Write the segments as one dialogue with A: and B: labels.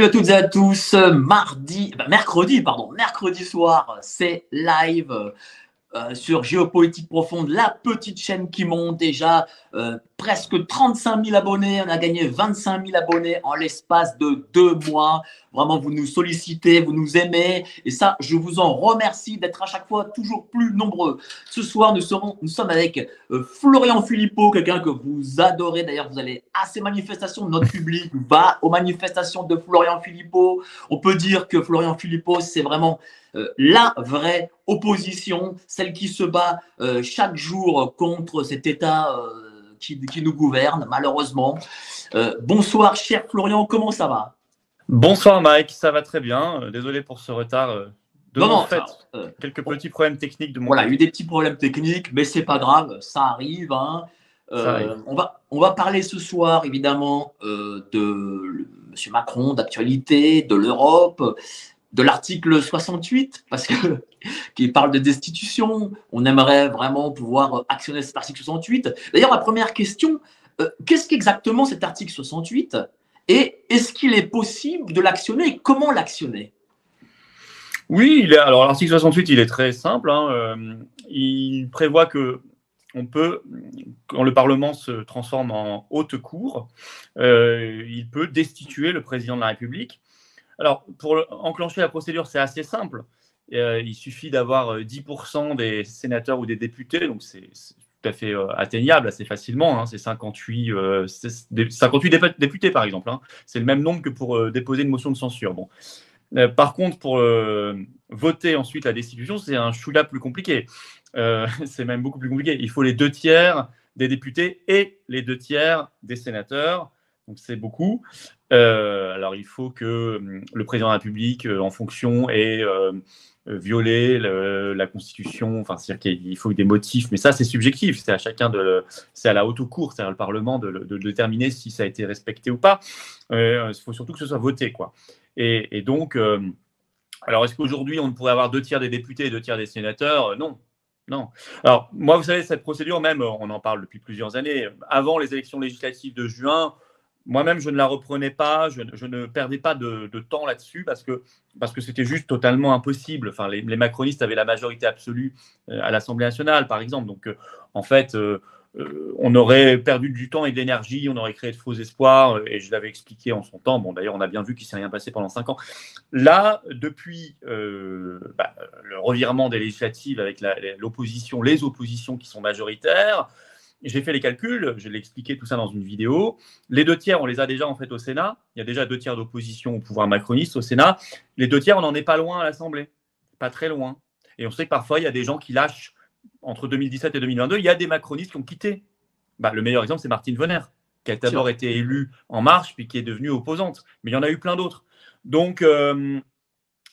A: Salut à toutes et à tous. Mardi, bah, mercredi, pardon, mercredi soir, c'est live euh, sur Géopolitique Profonde, la petite chaîne qui monte déjà euh, presque 35 000 abonnés. On a gagné 25 000 abonnés en l'espace de deux mois. Vraiment, vous nous sollicitez, vous nous aimez. Et ça, je vous en remercie d'être à chaque fois toujours plus nombreux. Ce soir, nous, serons, nous sommes avec euh, Florian Philippot, quelqu'un que vous adorez. D'ailleurs, vous allez à ces manifestations. Notre public va aux manifestations de Florian Philippot. On peut dire que Florian Philippot, c'est vraiment euh, la vraie opposition, celle qui se bat chaque jour contre cet État qui, nous gouverne, malheureusement. Euh, bonsoir, cher Florian, comment ça va?
B: Bonsoir, Mike, ça va très bien. Euh, désolé pour ce retard. Euh, de non, fait, quelques petits problèmes techniques de mon
A: Voilà, il y a eu des petits problèmes techniques, mais c'est pas grave, ça arrive. Hein. On, va, on va parler ce soir, évidemment, de M. Macron, d'actualité, de l'Europe, de l'article 68, parce que qui parle de destitution. On aimerait vraiment pouvoir actionner cet article 68. D'ailleurs, la première question, euh, qu'est-ce qu'exactement cet article 68 et est-ce qu'il est possible de l'actionner et comment l'actionner?
B: Oui, alors l'article 68, il est très simple. Hein, euh, il prévoit que on peut, quand le Parlement se transforme en haute cour, euh, il peut destituer le président de la République alors, pour enclencher la procédure, c'est assez simple. Euh, il suffit d'avoir 10% euh, des sénateurs ou des députés, donc c'est tout à fait euh, atteignable assez facilement. Hein. c'est 58, 58 députés, par exemple. Hein. C'est le même nombre que pour déposer une motion de censure. Bon. par contre, pour voter ensuite la destitution, c'est un chouïa plus compliqué. c'est même beaucoup plus compliqué. Il faut les deux tiers des députés et les deux tiers des sénateurs donc c'est beaucoup. Euh, alors il faut que hum, le président de la République, euh, en fonction, ait euh, violé la Constitution. Enfin, c'est-à-dire qu'il faut des motifs, mais ça c'est subjectif. C'est à chacun de, c'est à la haute cour, c'est à le Parlement de, déterminer si ça a été respecté ou pas. il faut surtout que ce soit voté, quoi. Et, donc, alors est-ce qu'aujourd'hui on pourrait avoir deux tiers des députés et deux tiers des sénateurs? Non, non. Alors, moi, vous savez, cette procédure, même, on en parle depuis plusieurs années. Avant les élections législatives de juin, moi-même, je ne la reprenais pas, je, ne perdais pas de, temps là-dessus parce que parce que c'était juste totalement impossible. Enfin, les, macronistes avaient la majorité absolue euh, à l'Assemblée nationale, par exemple. Donc, euh, en fait, euh, on aurait perdu du temps et de l'énergie, on aurait créé de faux espoirs, et je l'avais expliqué en son temps. Bon, d'ailleurs, on a bien vu qu'il s'est rien passé pendant cinq ans. Là, depuis bah, le revirement des législatives avec l'opposition, les oppositions qui sont majoritaires, j'ai fait les calculs, je l'ai expliqué tout ça dans une vidéo. Les deux tiers, on les a déjà en fait au Sénat. Il y a déjà deux tiers d'opposition au pouvoir macroniste au Sénat. Les deux tiers, on n'en est pas loin à l'Assemblée, pas très loin. Et on sait que parfois, il y a des gens qui lâchent entre 2017 et 2022. Il y a des macronistes qui ont quitté. Bah, le meilleur exemple, c'est Martine Venner, qui a d'abord été élue en marche, puis qui est devenue opposante. Mais il y en a eu plein d'autres. Donc, euh,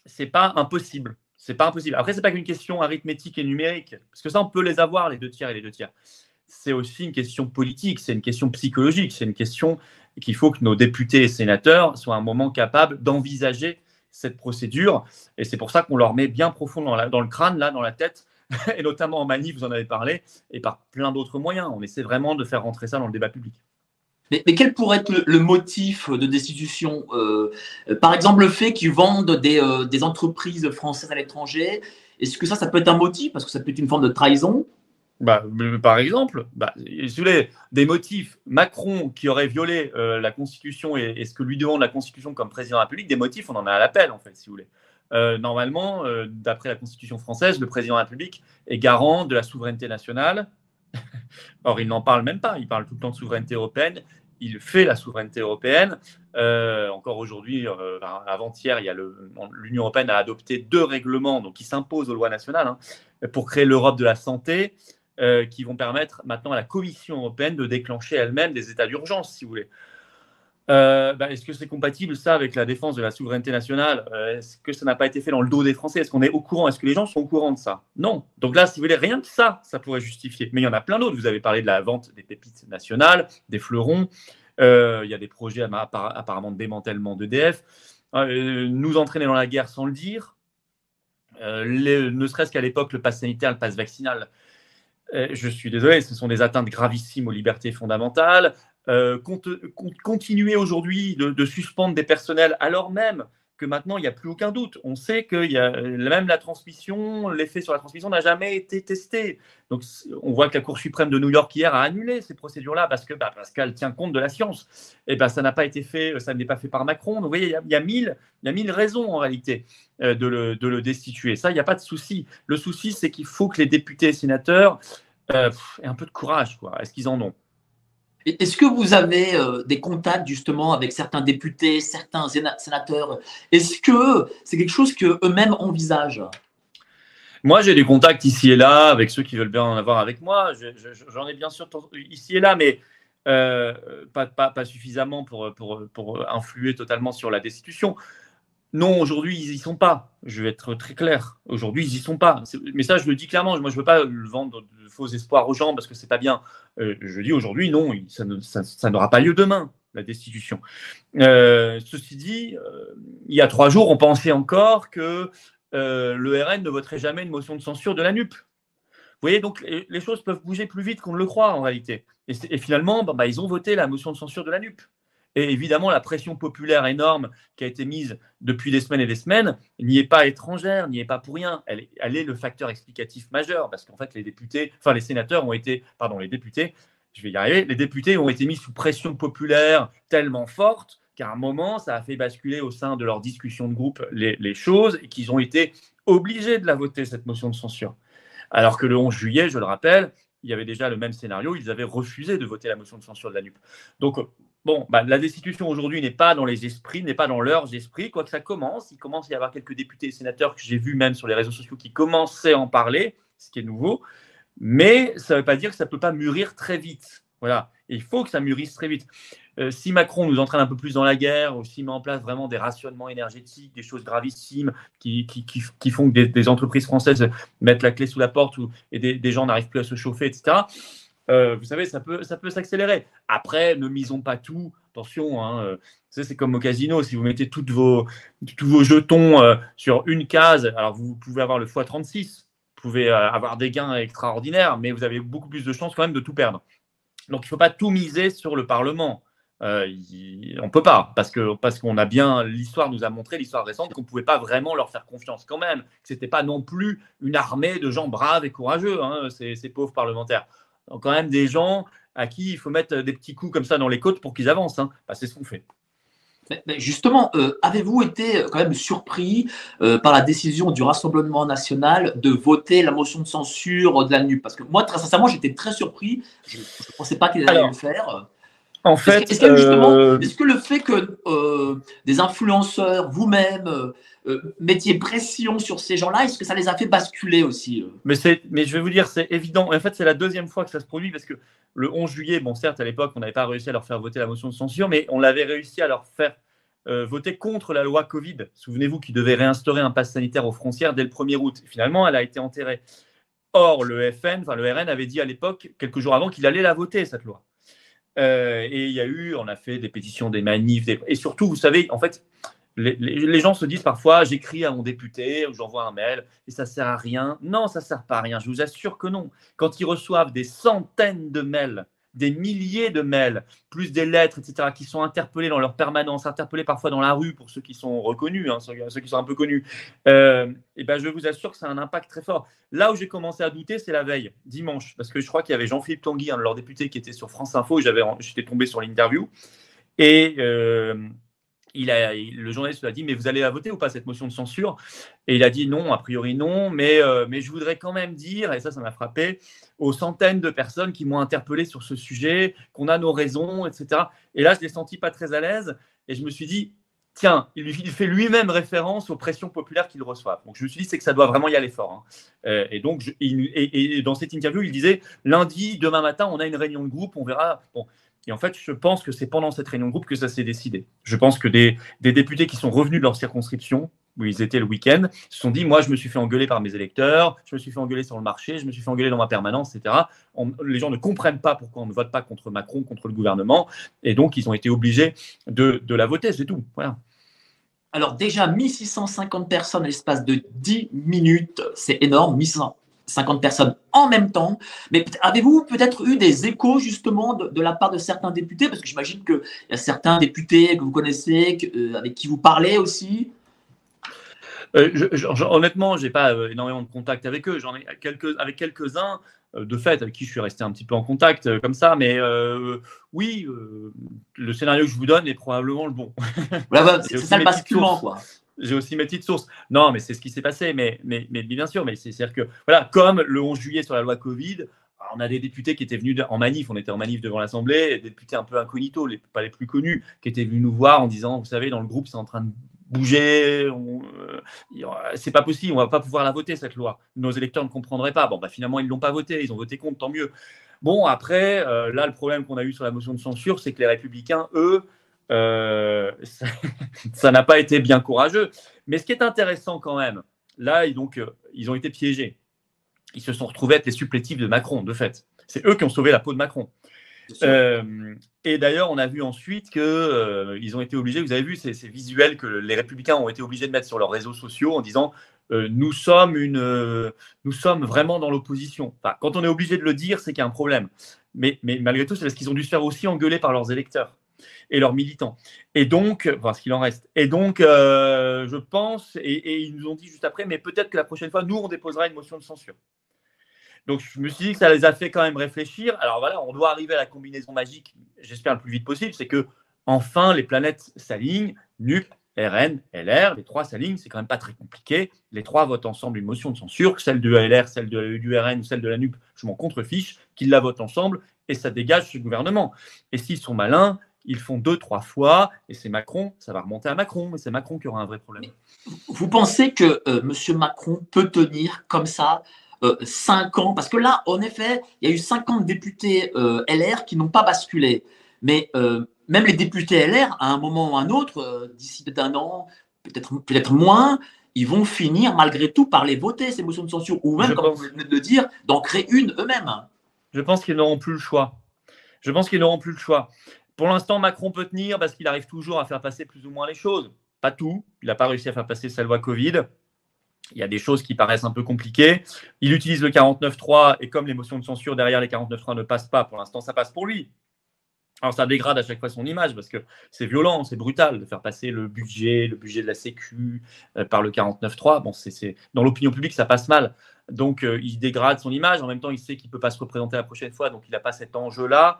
B: c'est pas impossible. C'est pas impossible. Après, c'est pas qu'une question arithmétique et numérique, parce que ça, on peut les avoir, les deux tiers et les deux tiers c'est aussi une question politique, c'est une question psychologique, c'est une question qu'il faut que nos députés et sénateurs soient un moment capables d'envisager cette procédure. Et c'est pour ça qu'on leur met bien profond dans, le crâne, là, dans la tête, et notamment en manif, vous en avez parlé, et par plein d'autres moyens. On essaie vraiment de faire rentrer ça dans le débat public.
A: Mais, quel pourrait être le, motif de destitution euh, Par exemple, le fait qu'ils vendent des, euh, des entreprises françaises à l'étranger, est-ce que ça, ça peut être un motif? Parce que ça peut être une forme de trahison
B: bah, par exemple, bah, des motifs, Macron qui aurait violé euh, la Constitution et, ce que lui demande la Constitution comme président de la République, des motifs, on en a à l'appel, en fait, si vous voulez. Euh, normalement, euh, d'après la Constitution française, le président de la République est garant de la souveraineté nationale. Or, il n'en parle même pas, il parle tout le temps de souveraineté européenne, il fait la souveraineté européenne. encore aujourd'hui, avant-hier, l'Union européenne a adopté deux règlements donc, qui s'imposent aux lois nationales hein, pour créer l'Europe de la santé euh, qui vont permettre maintenant à la Commission européenne de déclencher elle-même des états d'urgence, si vous voulez. Euh, bah, est-ce que c'est compatible ça avec la défense de la souveraineté nationale? Euh, Est-ce que ça n'a pas été fait dans le dos des Français? Est-ce qu'on est au courant? Est-ce que les gens sont au courant de ça? Non. Donc là, si vous voulez, rien que ça, ça pourrait justifier. Mais il y en a plein d'autres. Vous avez parlé de la vente des pépites nationales, des fleurons. il y a des projets apparemment de démantèlement d'EDF. nous entraîner dans la guerre sans le dire. ne serait-ce qu'à l'époque, le pass sanitaire, le pass vaccinal, je suis désolé, ce sont des atteintes gravissime aux libertés fondamentales. euh, continuer aujourd'hui de, suspendre des personnels alors même que maintenant, il n'y a plus aucun doute. On sait que y a, même la transmission, l'effet sur la transmission n'a jamais été testé. Donc, on voit que la Cour suprême de New York hier a annulé ces procédures-là parce que bah, qu'elle tient compte de la science. Et ben, ça n'a pas été fait, ça n'est pas fait par Macron. Donc, vous voyez, il y a, mille, il y a mille raisons en réalité euh, de, le, de, le, destituer. Ça, il n'y a pas de souci. Le souci, c'est qu'il faut que les députés et sénateurs euh, aient un peu de courage. Est-ce qu'ils en ont?
A: Est-ce que vous avez euh, des contacts justement avec certains députés, certains sénateurs? Est-ce que c'est quelque chose qu'eux-mêmes envisagent?
B: Moi, j'ai des contacts ici et là avec ceux qui veulent bien en avoir avec moi. J'en ai bien sûr ici et là, mais euh, pas, suffisamment pour, influer totalement sur la destitution. Non, aujourd'hui, ils n'y sont pas. Je vais être très clair. Aujourd'hui, ils n'y sont pas. Mais ça, je le dis clairement. Moi, je ne veux pas vendre de faux espoirs aux gens parce que ce n'est pas bien. Euh, je dis aujourd'hui, non, ça, n'aura pas lieu demain, la destitution. Euh, ceci dit, euh, il y a trois jours, on pensait encore que le RN ne voterait jamais une motion de censure de la NUP. Vous voyez, donc les, choses peuvent bouger plus vite qu'on ne le croit en réalité. Et, finalement, bah, ils ont voté la motion de censure de la NUP. Et évidemment, la pression populaire énorme qui a été mise depuis des semaines et des semaines n'y est pas étrangère, n'y est pas pour rien. Elle est, le facteur explicatif majeur parce qu'en fait, les députés, enfin les sénateurs ont été, pardon, les députés, je vais y arriver, les députés ont été mis sous pression populaire tellement forte qu'à un moment, ça a fait basculer au sein de leur discussion de groupe les, les choses et qu'ils ont été obligés de la voter, cette motion de censure. Alors que le 11 juillet, je le rappelle, il y avait déjà le même scénario, ils avaient refusé de voter la motion de censure de la NUP. Donc, Bon, bah, la destitution aujourd'hui n'est pas dans les esprits, n'est pas dans leurs esprits, quoique ça commence. Il commence à y avoir quelques députés et sénateurs que j'ai vus même sur les réseaux sociaux qui commençaient à en parler, ce qui est nouveau. Mais ça ne veut pas dire que ça ne peut pas mûrir très vite. Voilà. il faut que ça mûrisse très vite. Euh, si Macron nous entraîne un peu plus dans la guerre, ou s'il met en place vraiment des rationnements énergétiques, des choses gravissimes qui, font que des, entreprises françaises mettent la clé sous la porte ou, et des, des gens n'arrivent plus à se chauffer, etc euh, vous savez, ça peut, ça peut s'accélérer. Après, ne misons pas tout. Attention, hein, euh, c'est comme au casino. Si vous mettez toutes vos, tous vos jetons euh, sur une case, alors vous pouvez avoir le x36, vous pouvez avoir des gains extraordinaires, mais vous avez beaucoup plus de chances quand même de tout perdre. Donc, il ne faut pas tout miser sur le Parlement. on ne peut pas, parce que parce qu'on a bien, l'histoire nous a montré, l'histoire récente, qu'on ne pouvait pas vraiment leur faire confiance quand même, que ce n'était pas non plus une armée de gens braves et courageux, hein, ces pauvres parlementaires quand même des gens à qui il faut mettre des petits coups comme ça dans les côtes pour qu'ils avancent. Hein. Bah, c'est ce qu'on fait.
A: justement, euh, avez-vous été quand même surpris euh, par la décision du Rassemblement national de voter la motion de censure de la NUP Parce que moi, très sincèrement, j'étais très surpris. Je ne pensais pas qu'ils allaient le faire.
B: En fait,
A: est-ce que, euh, est-ce que le fait que des influenceurs, vous-même, euh, mettiez pression sur ces gens-là Est-ce que ça les a fait basculer aussi euh?
B: Mais, je vais vous dire, c'est évident. En fait, c'est la deuxième fois que ça se produit parce que le 11 juillet, bon, certes, à l'époque, on n'avait pas réussi à leur faire voter la motion de censure, mais on l'avait réussi à leur faire euh, voter contre la loi Covid. Souvenez-vous qu'ils devaient réinstaurer un pass sanitaire aux frontières dès le 1er août. Finalement, elle a été enterrée. Or, le FN, enfin le RN avait dit à l'époque, quelques jours avant, qu'il allait la voter, cette loi. et il y a eu, on a fait des pétitions, des manifs, et surtout, vous savez, en fait, les, gens se disent parfois j'écris à mon député ou j'envoie un mail et ça sert à rien. Non, ça sert pas à rien. Je vous assure que non. Quand ils reçoivent des centaines de mails, des milliers de mails, plus des lettres, etc., qui sont interpellés dans leur permanence, interpellés parfois dans la rue pour ceux qui sont reconnus, hein, ceux, qui sont un peu connus, euh, et ben je vous assure que ça a un impact très fort. Là où j'ai commencé à douter, c'est la veille, dimanche, parce que je crois qu'il y avait Jean-Philippe Tanguy, un de leurs députés, qui était sur France Info, j'étais tombé sur l'interview, et euh, il a, le journaliste lui a dit Mais vous allez la voter ou pas cette motion de censure? Et il a dit Non, a priori non, mais, euh, mais je voudrais quand même dire, et ça, ça m'a frappé, aux centaines de personnes qui m'ont interpellé sur ce sujet, qu'on a nos raisons, etc. Et là, je l'ai senti pas très à l'aise et je me suis dit Tiens, il, fait lui-même référence aux pressions populaires qu'il reçoit. Donc je me suis dit, c'est que ça doit vraiment y aller fort. Hein. Euh, et donc, et, dans cette interview, il disait lundi, demain matin, on a une réunion de groupe, on verra. Bon, et en fait, je pense que c'est pendant cette réunion de groupe que ça s'est décidé. Je pense que des, députés qui sont revenus de leur circonscription, où ils étaient le week-end, se sont dit, moi, je me suis fait engueuler par mes électeurs, je me suis fait engueuler sur le marché, je me suis fait engueuler dans ma permanence, etc. les gens ne comprennent pas pourquoi on ne vote pas contre Macron, contre le gouvernement, et donc ils ont été obligés de, la voter, c'est tout. Voilà.
A: Alors déjà, 1650 personnes à l'espace de 10 minutes, c'est énorme, 1600 50 personnes en même temps. Mais avez-vous peut-être eu des échos justement de, la part de certains députés? Parce que j'imagine qu'il y a certains députés que vous connaissez, euh, avec qui vous parlez aussi.
B: Euh, honnêtement, je n'ai pas euh, énormément de contact avec eux. J'en ai quelques, avec quelques-uns, de fait, avec qui je suis resté un petit peu en contact comme ça. Mais oui, le scénario que je vous donne est probablement le bon.
A: c'est ça le basculement, quoi
B: j'ai aussi mes petites sources. Non, mais c'est ce qui s'est passé, mais, mais, mais, bien sûr, mais c'est-à-dire que, voilà, comme le 11 juillet sur la loi Covid, on a des députés qui étaient venus en manif, on était en manif devant l'Assemblée, des députés un peu incognito, les, pas les plus connus, qui étaient venus nous voir en disant, vous savez, dans le groupe, c'est en train de bouger, euh, c'est pas possible, on va pas pouvoir la voter, cette loi. Nos électeurs ne comprendraient pas. Bon, bah, finalement, ils l'ont pas voté, ils ont voté contre, tant mieux. Bon, après, euh, là, le problème qu'on a eu sur la motion de censure, c'est que les républicains, eux, euh, ça n'a pas été bien courageux. Mais ce qui est intéressant quand même, là, donc, euh, ils ont été piégés. Ils se sont retrouvés être les supplétifs de Macron, de fait. C'est eux qui ont sauvé la peau de Macron. Euh, et d'ailleurs, on a vu ensuite qu'ils ont été obligés, vous avez vu ces, visuels que les républicains ont été obligés de mettre sur leurs réseaux sociaux en disant nous, sommes une, nous sommes vraiment dans l'opposition. quand on est obligé de le dire, c'est qu'il y a un problème. Mais, mais malgré tout, c'est parce qu'ils ont dû se faire aussi engueuler par leurs électeurs et leurs militants. Et donc, enfin, ce qu'il en reste. Et donc, euh, je pense, et, ils nous ont dit juste après, mais peut-être que la prochaine fois, nous, on déposera une motion de censure. Donc, je me suis dit que ça les a fait quand même réfléchir. Alors voilà, on doit arriver à la combinaison magique, j'espère le plus vite possible, c'est que enfin les planètes s'alignent, NUP, RN, LR, les trois s'alignent, c'est quand même pas très compliqué. Les trois votent ensemble une motion de censure, celle de LR, celle de, du RN ou celle de la NUP, je m'en contrefiche, qu'ils la votent ensemble et ça dégage ce gouvernement. Et s'ils sont malins, ils font deux, trois fois, et c'est Macron, ça va remonter à Macron, mais c'est Macron qui aura un vrai problème.
A: Vous pensez que euh, M. Macron peut tenir comme ça euh, cinq ans? Parce que là, en effet, il y a eu 50 députés euh, LR qui n'ont pas basculé. Mais même les députés LR, à un moment ou à un autre, d'ici peut-être un an, peut-être peut moins, ils vont finir malgré tout par les voter, ces motions de censure, ou même, comme vous venez de le dire, d'en créer une eux-mêmes.
B: Je pense qu'ils n'auront plus le choix. Je pense qu'ils n'auront plus le choix. Pour l'instant, Macron peut tenir parce qu'il arrive toujours à faire passer plus ou moins les choses. Pas tout. Il n'a pas réussi à faire passer sa loi Covid. Il y a des choses qui paraissent un peu compliquées. Il utilise le 49.3 et comme les motions de censure derrière les 49.3 ne passent pas, pour l'instant, ça passe pour lui. Alors ça dégrade à chaque fois son image parce que c'est violent, c'est brutal de faire passer le budget, le budget de la Sécu euh, par le 49.3. Bon, dans l'opinion publique, ça passe mal. Donc euh, il dégrade son image. En même temps, il sait qu'il peut pas se représenter la prochaine fois, donc il n'a pas cet enjeu-là.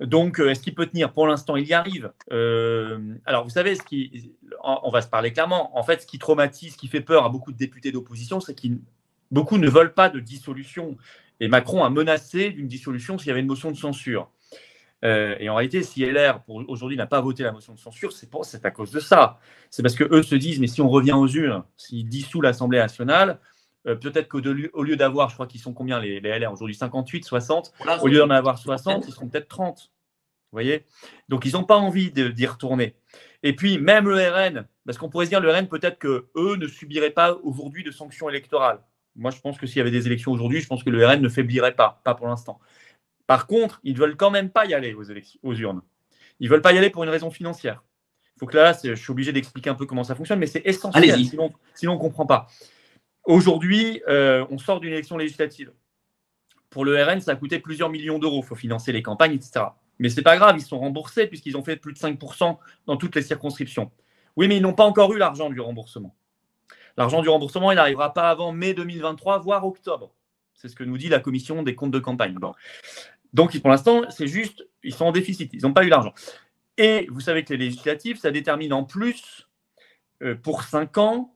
B: Donc, euh, est-ce qu'il peut tenir? Pour l'instant, il y arrive. Euh, alors, vous savez, ce qui, on va se parler clairement. En fait, ce qui traumatise, ce qui fait peur à beaucoup de députés d'opposition, c'est qu'ils beaucoup ne veulent pas de dissolution. Et Macron a menacé d'une dissolution s'il y avait une motion de censure. Euh, et en réalité, si LR aujourd'hui n'a pas voté la motion de censure, c'est à cause de ça. C'est parce que eux se disent, mais si on revient aux urnes, s'ils dissous l'Assemblée nationale, peut-être qu'au lieu d'avoir, je crois qu'ils sont combien les, les LR aujourd'hui 58, 60, au lieu d'en avoir 60, ils seront peut-être 30 voyez? Donc, ils n'ont pas envie d'y retourner. Et puis, même le RN, parce qu'on pourrait se dire, le RN, peut-être que eux ne subiraient pas aujourd'hui de sanctions électorales. Moi, je pense que s'il y avait des élections aujourd'hui, je pense que le RN ne faiblirait pas, pas pour l'instant. Par contre, ils ne veulent quand même pas y aller aux urnes. Ils ne veulent pas y aller pour une raison financière. Il faut que là, je suis obligé d'expliquer un peu comment ça fonctionne, mais c'est essentiel, sinon, sinon on ne comprend pas. Aujourd'hui, euh, on sort d'une élection législative. Pour le RN, ça a coûté plusieurs millions d'euros. Il faut financer les campagnes, etc. Mais ce n'est pas grave, ils sont remboursés puisqu'ils ont fait plus de 5% dans toutes les circonscriptions. Oui, mais ils n'ont pas encore eu l'argent du remboursement. L'argent du remboursement, il n'arrivera pas avant mai 2023, voire octobre. C'est ce que nous dit la commission des comptes de campagne. Donc, pour l'instant, c'est juste, ils sont en déficit, ils n'ont pas eu l'argent. Et vous savez que les législatives, ça détermine en plus, euh, pour 5 ans,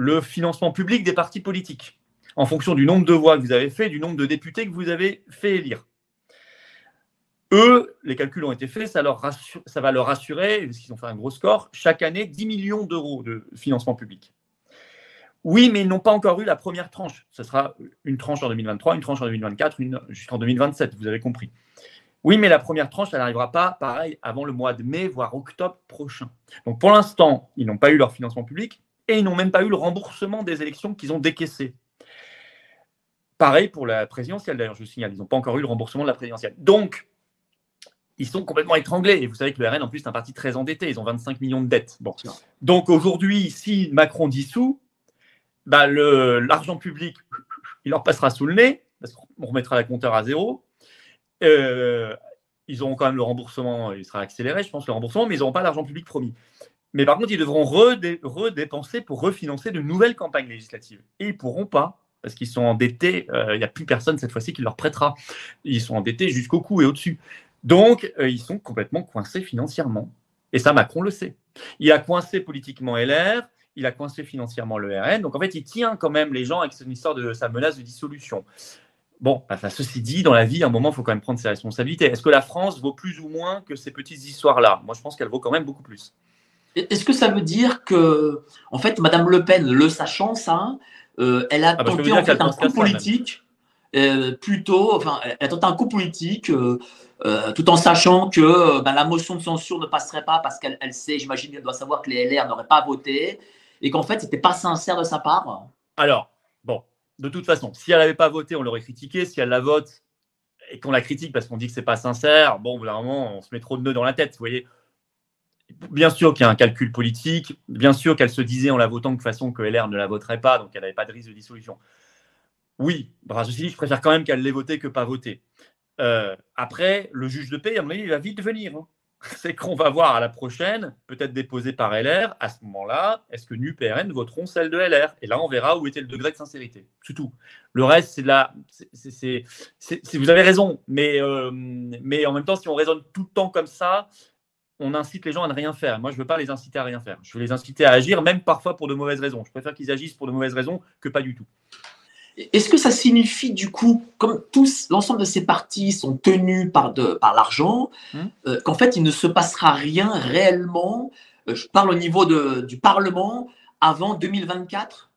B: le financement public des partis politiques, en fonction du nombre de voix que vous avez fait, du nombre de députés que vous avez fait élire. Eux, les calculs ont été faits, ça, va leur assurer, parce qu'ils ont fait un gros score, chaque année 10 millions d'euros de financement public. Oui, mais ils n'ont pas encore eu la première tranche. Ce sera une tranche en 2023, une tranche en 2024, une jusqu'en 2027, vous avez compris. Oui, mais la première tranche, elle n'arrivera pas, pareil, avant le mois de mai, voire octobre prochain. Donc pour l'instant, ils n'ont pas eu leur financement public et ils n'ont même pas eu le remboursement des élections qu'ils ont décaissées. Pareil pour la présidentielle, d'ailleurs, je vous signale, ils n'ont pas encore eu le remboursement de la présidentielle. Donc, ils sont complètement étranglés. Et vous savez que le RN, en plus, c'est un parti très endetté. Ils ont 25 millions de dettes. Bon. Donc aujourd'hui, si Macron dissout, bah, l'argent public il leur passera sous le nez, parce qu'on remettra la compteur à zéro. Euh, ils auront quand même le remboursement, il sera accéléré, je pense, le remboursement, mais ils n'auront pas l'argent public promis. Mais par contre, ils devront redépenser pour refinancer de nouvelles campagnes législatives. Et ils ne pourront pas, parce qu'ils sont endettés, euh, il n'y a plus personne cette fois-ci qui leur prêtera. Ils sont endettés jusqu'au cou et au-dessus. Donc, euh, ils sont complètement coincés financièrement. Et ça, Macron le sait. Il a coincé politiquement LR, il a coincé financièrement le RN. Donc, en fait, il tient quand même les gens avec cette histoire de sa menace de dissolution. Bon, bah, ceci dit, dans la vie, à un moment, il faut quand même prendre ses responsabilités. Est-ce que la France vaut plus ou moins que ces petites histoires-là? Moi, je pense qu'elle vaut quand même beaucoup plus.
A: Est-ce que ça veut dire que, en fait, Madame Le Pen, le sachant ça, euh, elle a ah bah, tenté en fait, un coup politique, euh, plutôt, enfin, elle a tenté un coup politique, euh, tout en sachant que ben, la motion de censure ne passerait pas parce qu'elle sait, j'imagine qu'elle doit savoir que les LR n'auraient pas voté, et qu'en fait, c'était pas sincère de sa part.
B: Alors, bon, de toute façon, si elle n'avait pas voté, on l'aurait critiqué. Si elle la vote et qu'on la critique parce qu'on dit que c'est pas sincère, bon, vraiment, on se met trop de nœuds dans la tête. Vous voyez, bien sûr qu'il y a un calcul politique. Bien sûr qu'elle se disait en la votant de façon que LR ne la voterait pas, donc elle n'avait pas de risque de dissolution. Oui, ceci dit, je préfère quand même qu'elle l'ait voté que pas voté. Euh, après, le juge de paix, il va vite venir. Hein. c'est qu'on va voir à la prochaine, peut-être déposée par LR, à ce moment-là, est-ce que NUP et RN voteront celle de LR Et là, on verra où était le degré de sincérité. C'est tout. Le reste, c'est de la. vous avez raison, mais, euh, mais en même temps, si on raisonne tout le temps comme ça, on incite les gens à ne rien faire. Moi, je ne veux pas les inciter à rien faire. Je veux les inciter à agir, même parfois pour de mauvaises raisons. Je préfère qu'ils agissent pour de mauvaises raisons que pas du tout.
A: Est-ce que ça signifie du coup, comme tous, l'ensemble de ces partis sont tenus par, par l'argent, hmm. euh, qu'en fait il ne se passera rien réellement, euh, je parle au niveau de, du Parlement, avant 2024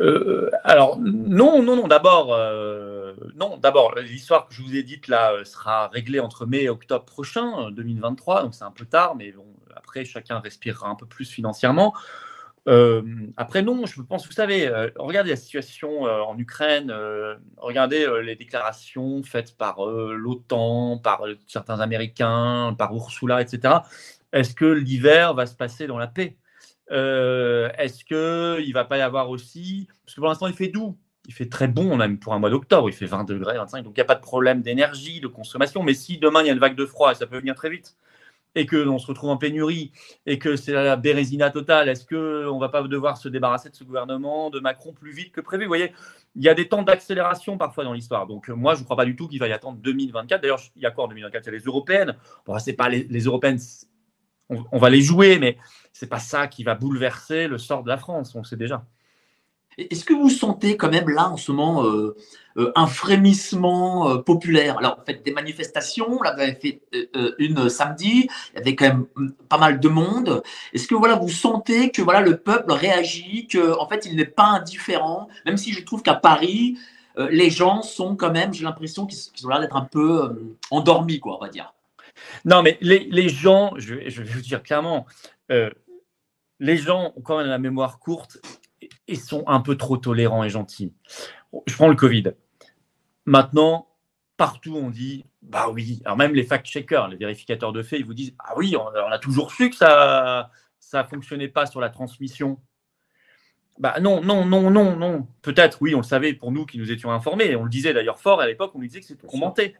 B: euh, alors non, non, non. D'abord, non. D'abord, l'histoire que je vous ai dite là sera réglée entre mai et octobre prochain, 2023. Donc c'est un peu tard, mais bon, après chacun respirera un peu plus financièrement. Euh, après, non, je pense, vous savez, euh, regardez la situation euh, en Ukraine, regardez les déclarations faites par l'OTAN, par certains Américains, par Ursula, etc. Est-ce que l'hiver va se passer dans la paix? Est-ce qu'il ne va pas y avoir aussi, parce que pour l'instant il fait doux, il fait très bon même pour un mois d'octobre, il fait 20 degrés, 25, donc il n'y a pas de problème d'énergie, de consommation, mais si demain il y a une vague de froid, ça peut venir très vite, et qu'on se retrouve en pénurie et que c'est la bérésina totale, est-ce qu'on ne va pas devoir se débarrasser de ce gouvernement, de Macron, plus vite que prévu? Vous voyez, il y a des temps d'accélération parfois dans l'histoire. Donc euh, moi, je ne crois pas du tout qu'il va y attendre 2024. D'ailleurs, il y a quoi en 2024 Il y a les européennes. Bon, c'est pas les, européennes, on, va les jouer, mais ce n'est pas ça qui va bouleverser le sort de la France, on le sait déjà.
A: Est-ce que vous sentez quand même là en ce moment euh, euh, un frémissement euh, populaire? Alors, en fait des manifestations, là vous avez fait une samedi, il y avait quand même mm, pas mal de monde. Est-ce que voilà, vous sentez que voilà le peuple réagit, que en fait il n'est pas indifférent, même si je trouve qu'à Paris les gens sont quand même, j'ai l'impression qu'ils ont l'air d'être un peu endormis, quoi, on va dire.
B: Non, mais les, les gens, je, je, vais vous dire clairement, les gens ont quand même la mémoire courte ils sont un peu trop tolérants et gentils. Je prends le Covid. Maintenant, partout, on dit bah oui. Alors, même les fact-checkers, les vérificateurs de faits, ils vous disent ah oui, on, a toujours su que ça ça fonctionnait pas sur la transmission. Bah non, non, non, non, non. Peut-être, oui, on le savait pour nous qui nous étions informés. On le disait d'ailleurs fort à l'époque, on nous disait que c'était commenté.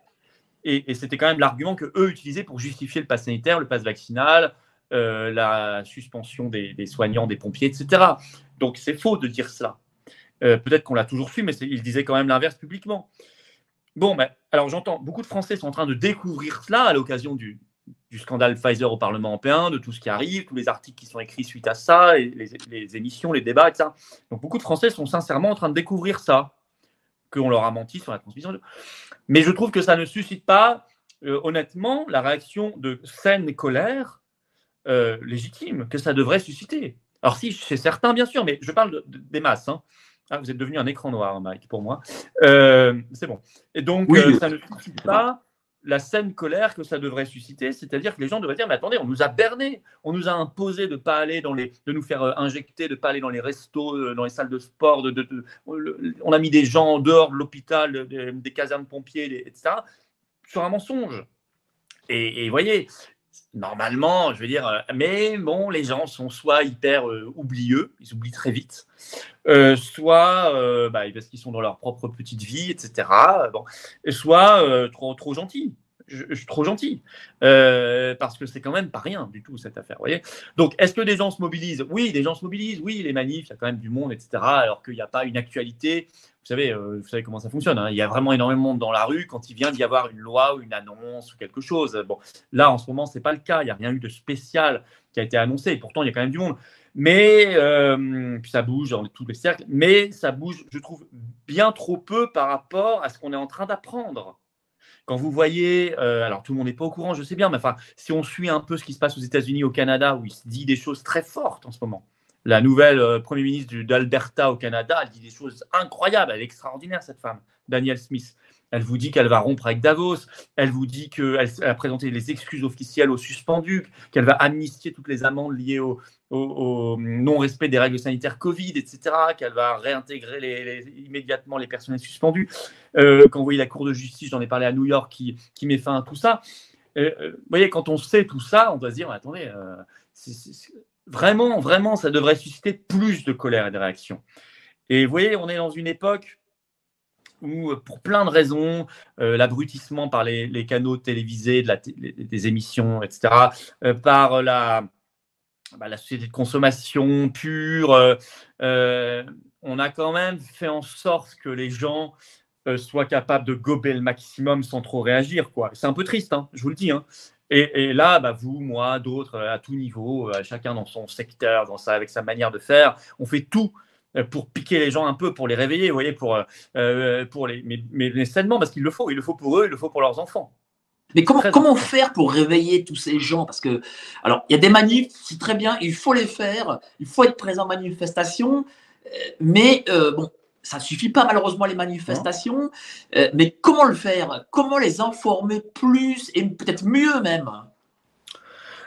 B: Et, c'était quand même l'argument que eux utilisaient pour justifier le pass sanitaire, le pass vaccinal, euh, la suspension des, soignants, des pompiers, etc. Donc c'est faux de dire cela. Euh, peut-être qu'on l'a toujours su, mais il disait quand même l'inverse publiquement. Bon, ben, alors j'entends, beaucoup de Français sont en train de découvrir cela à l'occasion du, scandale Pfizer au Parlement européen, de tout ce qui arrive, tous les articles qui sont écrits suite à ça, les, émissions, les débats, etc. Donc beaucoup de Français sont sincèrement en train de découvrir ça, qu'on leur a menti sur la transmission. Mais je trouve que ça ne suscite pas, euh, honnêtement, la réaction de saine colère euh, légitime que ça devrait susciter. Alors si, c'est certain, bien sûr, mais je parle des masses. Hein. Ah, vous êtes devenu un écran noir, Mike, pour moi. Euh, c'est bon. Et donc, ça ne suscite pas la saine colère que ça devrait susciter, c'est-à-dire que les gens devraient dire, mais attendez, on nous a berné, on nous a imposé de pas aller dans les, de nous faire injecter, de pas aller dans les restos, dans les salles de sport, on a mis des gens en dehors de l'hôpital, des casernes pompiers, etc. Sur un mensonge. Et, et voyez, normalement, je veux dire, euh, mais bon, les gens sont soit hyper euh, oublieux, ils oublient très vite, euh, soit bah, parce qu'ils sont dans leur propre petite vie, etc. Bon, soit trop, trop gentils. Je, suis trop gentil parce que c'est quand même pas rien du tout cette affaire. Voyez Donc, est-ce que des gens se mobilisent? Oui, des gens se mobilisent. Oui, les manifs, il y a quand même du monde, etc. Alors qu'il n'y a pas une actualité vous savez, euh, vous savez comment ça fonctionne. Hein. Il y a vraiment énormément de monde dans la rue quand il vient d'y avoir une loi ou une annonce ou quelque chose. Bon, là, en ce moment, ce n'est pas le cas. Il n'y a rien eu de spécial qui a été annoncé. Pourtant, il y a quand même du monde. Mais euh, ça bouge dans tous les cercles. Mais ça bouge, je trouve, bien trop peu par rapport à ce qu'on est en train d'apprendre. Quand vous voyez, euh, alors tout le monde n'est pas au courant, je sais bien, mais enfin, si on suit un peu ce qui se passe aux États-Unis, au Canada, où il se dit des choses très fortes en ce moment, la nouvelle euh, Premier ministre d'Alberta au Canada, elle dit des choses incroyables. Elle est extraordinaire, cette femme, Danielle Smith. Elle vous dit qu'elle va rompre avec Davos. Elle vous dit qu'elle a présenté les excuses officielles aux suspendus, qu'elle va amnistier toutes les amendes liées au, non-respect des règles sanitaires Covid, etc., qu'elle va réintégrer immédiatement les personnels suspendus. Euh, voyez la Cour de justice, j'en ai parlé à New York, qui, met fin à tout ça. Euh, vous voyez, quand on sait tout ça, on doit se dire, attendez, Vraiment, vraiment, ça devrait susciter plus de colère et de réaction. Et vous voyez, on est dans une époque où, pour plein de raisons, euh, l'abrutissement par les, canaux télévisés, des émissions, etc., euh, par la, bah, la société de consommation pure, euh, on a quand même fait en sorte que les gens soient capables de gober le maximum sans trop réagir. C'est un peu triste, hein, je vous le dis. Hein. Et, là, bah, vous, moi, d'autres, à tout niveau, euh, chacun dans son secteur, dans sa, avec sa manière de faire, on fait tout euh, pour piquer les gens un peu, pour les réveiller, vous voyez, pour, euh, pour les, mais, mais, seulement parce qu'il le faut, il le faut pour eux, il le faut pour leurs enfants.
A: Mais comment, comment faire pour réveiller tous ces gens? Parce que, alors, il y a des manifs, c'est très bien, il faut les faire, il faut être présent en manifestation, mais bon, ça ne suffit pas malheureusement les manifestations, euh, mais comment le faire? Comment les informer plus et peut-être mieux même?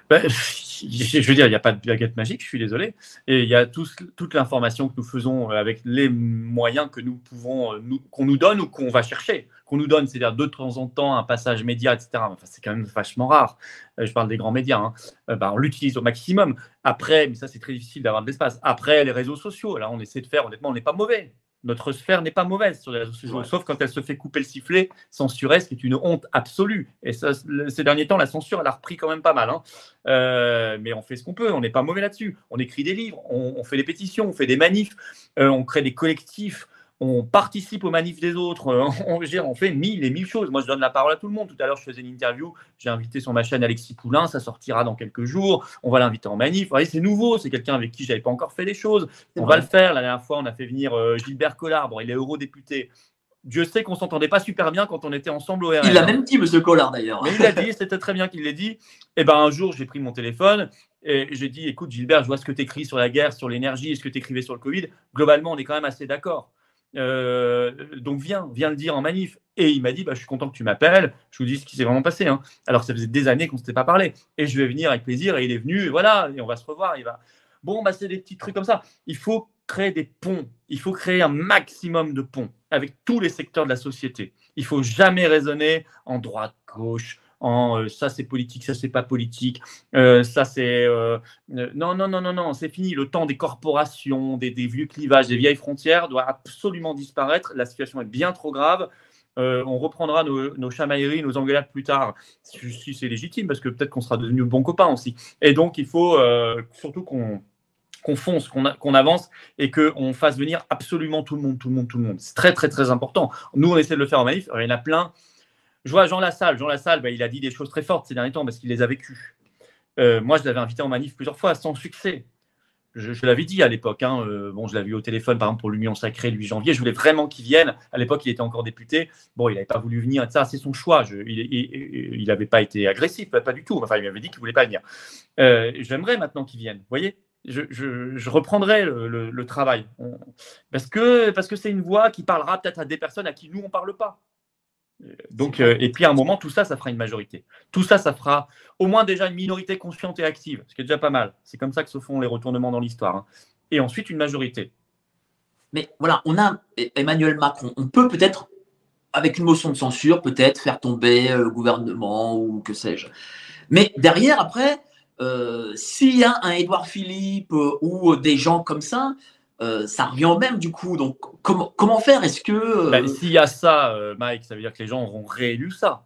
B: Ben, je veux dire, il n'y a pas de baguette magique, je suis désolé. Et il y a toute l'information que nous faisons euh, avec les moyens que nous pouvons, euh, qu'on nous donne ou qu'on va chercher. Qu'on nous donne, c'est-à-dire de temps en temps un passage média, etc. Enfin, c'est quand même vachement rare. Je parle des grands médias. Hein. Ben, on l'utilise au maximum. Après, mais ça, c'est très difficile d'avoir de l'espace. Après, les réseaux sociaux, là, on essaie de faire, honnêtement, on n'est pas mauvais notre sphère n'est pas mauvaise sur les réseaux sociaux, sauf quand elle se fait couper le sifflet, censurer, ce qui est une honte absolue. Et ça, ces derniers temps, la censure, elle a repris quand même pas mal. Hein. Euh, mais on fait ce qu'on peut, on n'est pas mauvais là-dessus. On écrit des livres, on, fait des pétitions, on fait des manifs, euh, on crée des collectifs, on participe aux manifs des autres, euh, on, on, fait mille et mille choses. Moi, je donne la parole à tout le monde. Tout à l'heure, je faisais une interview, j'ai invité sur ma chaîne Alexis Poulain, ça sortira dans quelques jours. On va l'inviter en manif. Vous c'est nouveau, c'est quelqu'un avec qui je n'avais pas encore fait les choses. On va le faire. La dernière fois, on a fait venir euh, Gilbert Collard. Bon, il est eurodéputé. Dieu sait qu'on s'entendait pas super bien quand on était ensemble au RN.
A: Il l'a même dit, Monsieur Collard, d'ailleurs.
B: Mais il l'a dit, c'était très bien qu'il l'ait dit. Et eh ben un jour, j'ai pris mon téléphone et j'ai dit, écoute, Gilbert, je vois ce que tu écris sur la guerre, sur l'énergie et ce que tu écrivais sur le Covid. Globalement, on est quand même assez d'accord. Euh, donc viens, viens le dire en manif. Et il m'a dit, bah, je suis content que tu m'appelles, je vous dis ce qui s'est vraiment passé. Hein. Alors ça faisait des années qu'on ne s'était pas parlé. Et je vais venir avec plaisir. Et il est venu, et voilà, et on va se revoir. Il va... Bon, bah, c'est des petits trucs comme ça. Il faut créer des ponts. Il faut créer un maximum de ponts avec tous les secteurs de la société. Il faut jamais raisonner en droite, gauche, euh, ça c'est politique, ça c'est pas politique, euh, ça c'est euh, non non non non non, c'est fini. Le temps des corporations, des, vieux clivages, des vieilles frontières doit absolument disparaître. La situation est bien trop grave. on reprendra nos, chamailleries, nos engueulades plus tard, si, c'est légitime, parce que peut-être qu'on sera devenus bons copains aussi. Et donc, il faut surtout qu'on qu'on fonce, qu'on avance et qu'on fasse venir absolument tout le monde, tout le monde, tout le monde. C'est très, très, très important. Nous, on essaie de le faire en manif. il y en a plein je vois Jean Lassalle. Jean Lassalle, bah, il a dit des choses très fortes ces derniers temps parce qu'il les a vécues. Euh, moi, je l'avais invité en manif plusieurs fois sans succès. Je, l'avais dit à l'époque. Hein, euh, bon, je l'avais vu au téléphone, par exemple, pour l'Union sacrée le 8 janvier. Je voulais vraiment qu'il vienne. À l'époque, il était encore député. Bon, il n'avait pas voulu venir. Ça, c'est son choix. il n'avait pas été agressif, pas, du tout. Enfin, il m'avait dit qu'il ne voulait pas venir. Euh, j'aimerais maintenant qu'il vienne. Vous voyez je, reprendrai le, travail. parce que parce que c'est une voix qui parlera peut-être à des personnes à qui nous, on ne parle pas. Donc, euh, et puis à un moment, tout ça, ça fera une majorité. Tout ça, ça fera au moins déjà une minorité consciente et active, ce qui est déjà pas mal. C'est comme ça que se font les retournements dans l'histoire. Hein. Et ensuite, une majorité.
A: Mais voilà, on a Emmanuel Macron. On peut peut-être, avec une motion de censure, peut-être faire tomber euh, le gouvernement ou que sais-je. Mais derrière, après, s'il y a un Édouard Philippe ou des gens comme ça, ça revient au même du coup. Donc comment, faire? Est-ce que.
B: Ben, s'il y a ça, Mike, ça veut dire que les gens auront réélu ça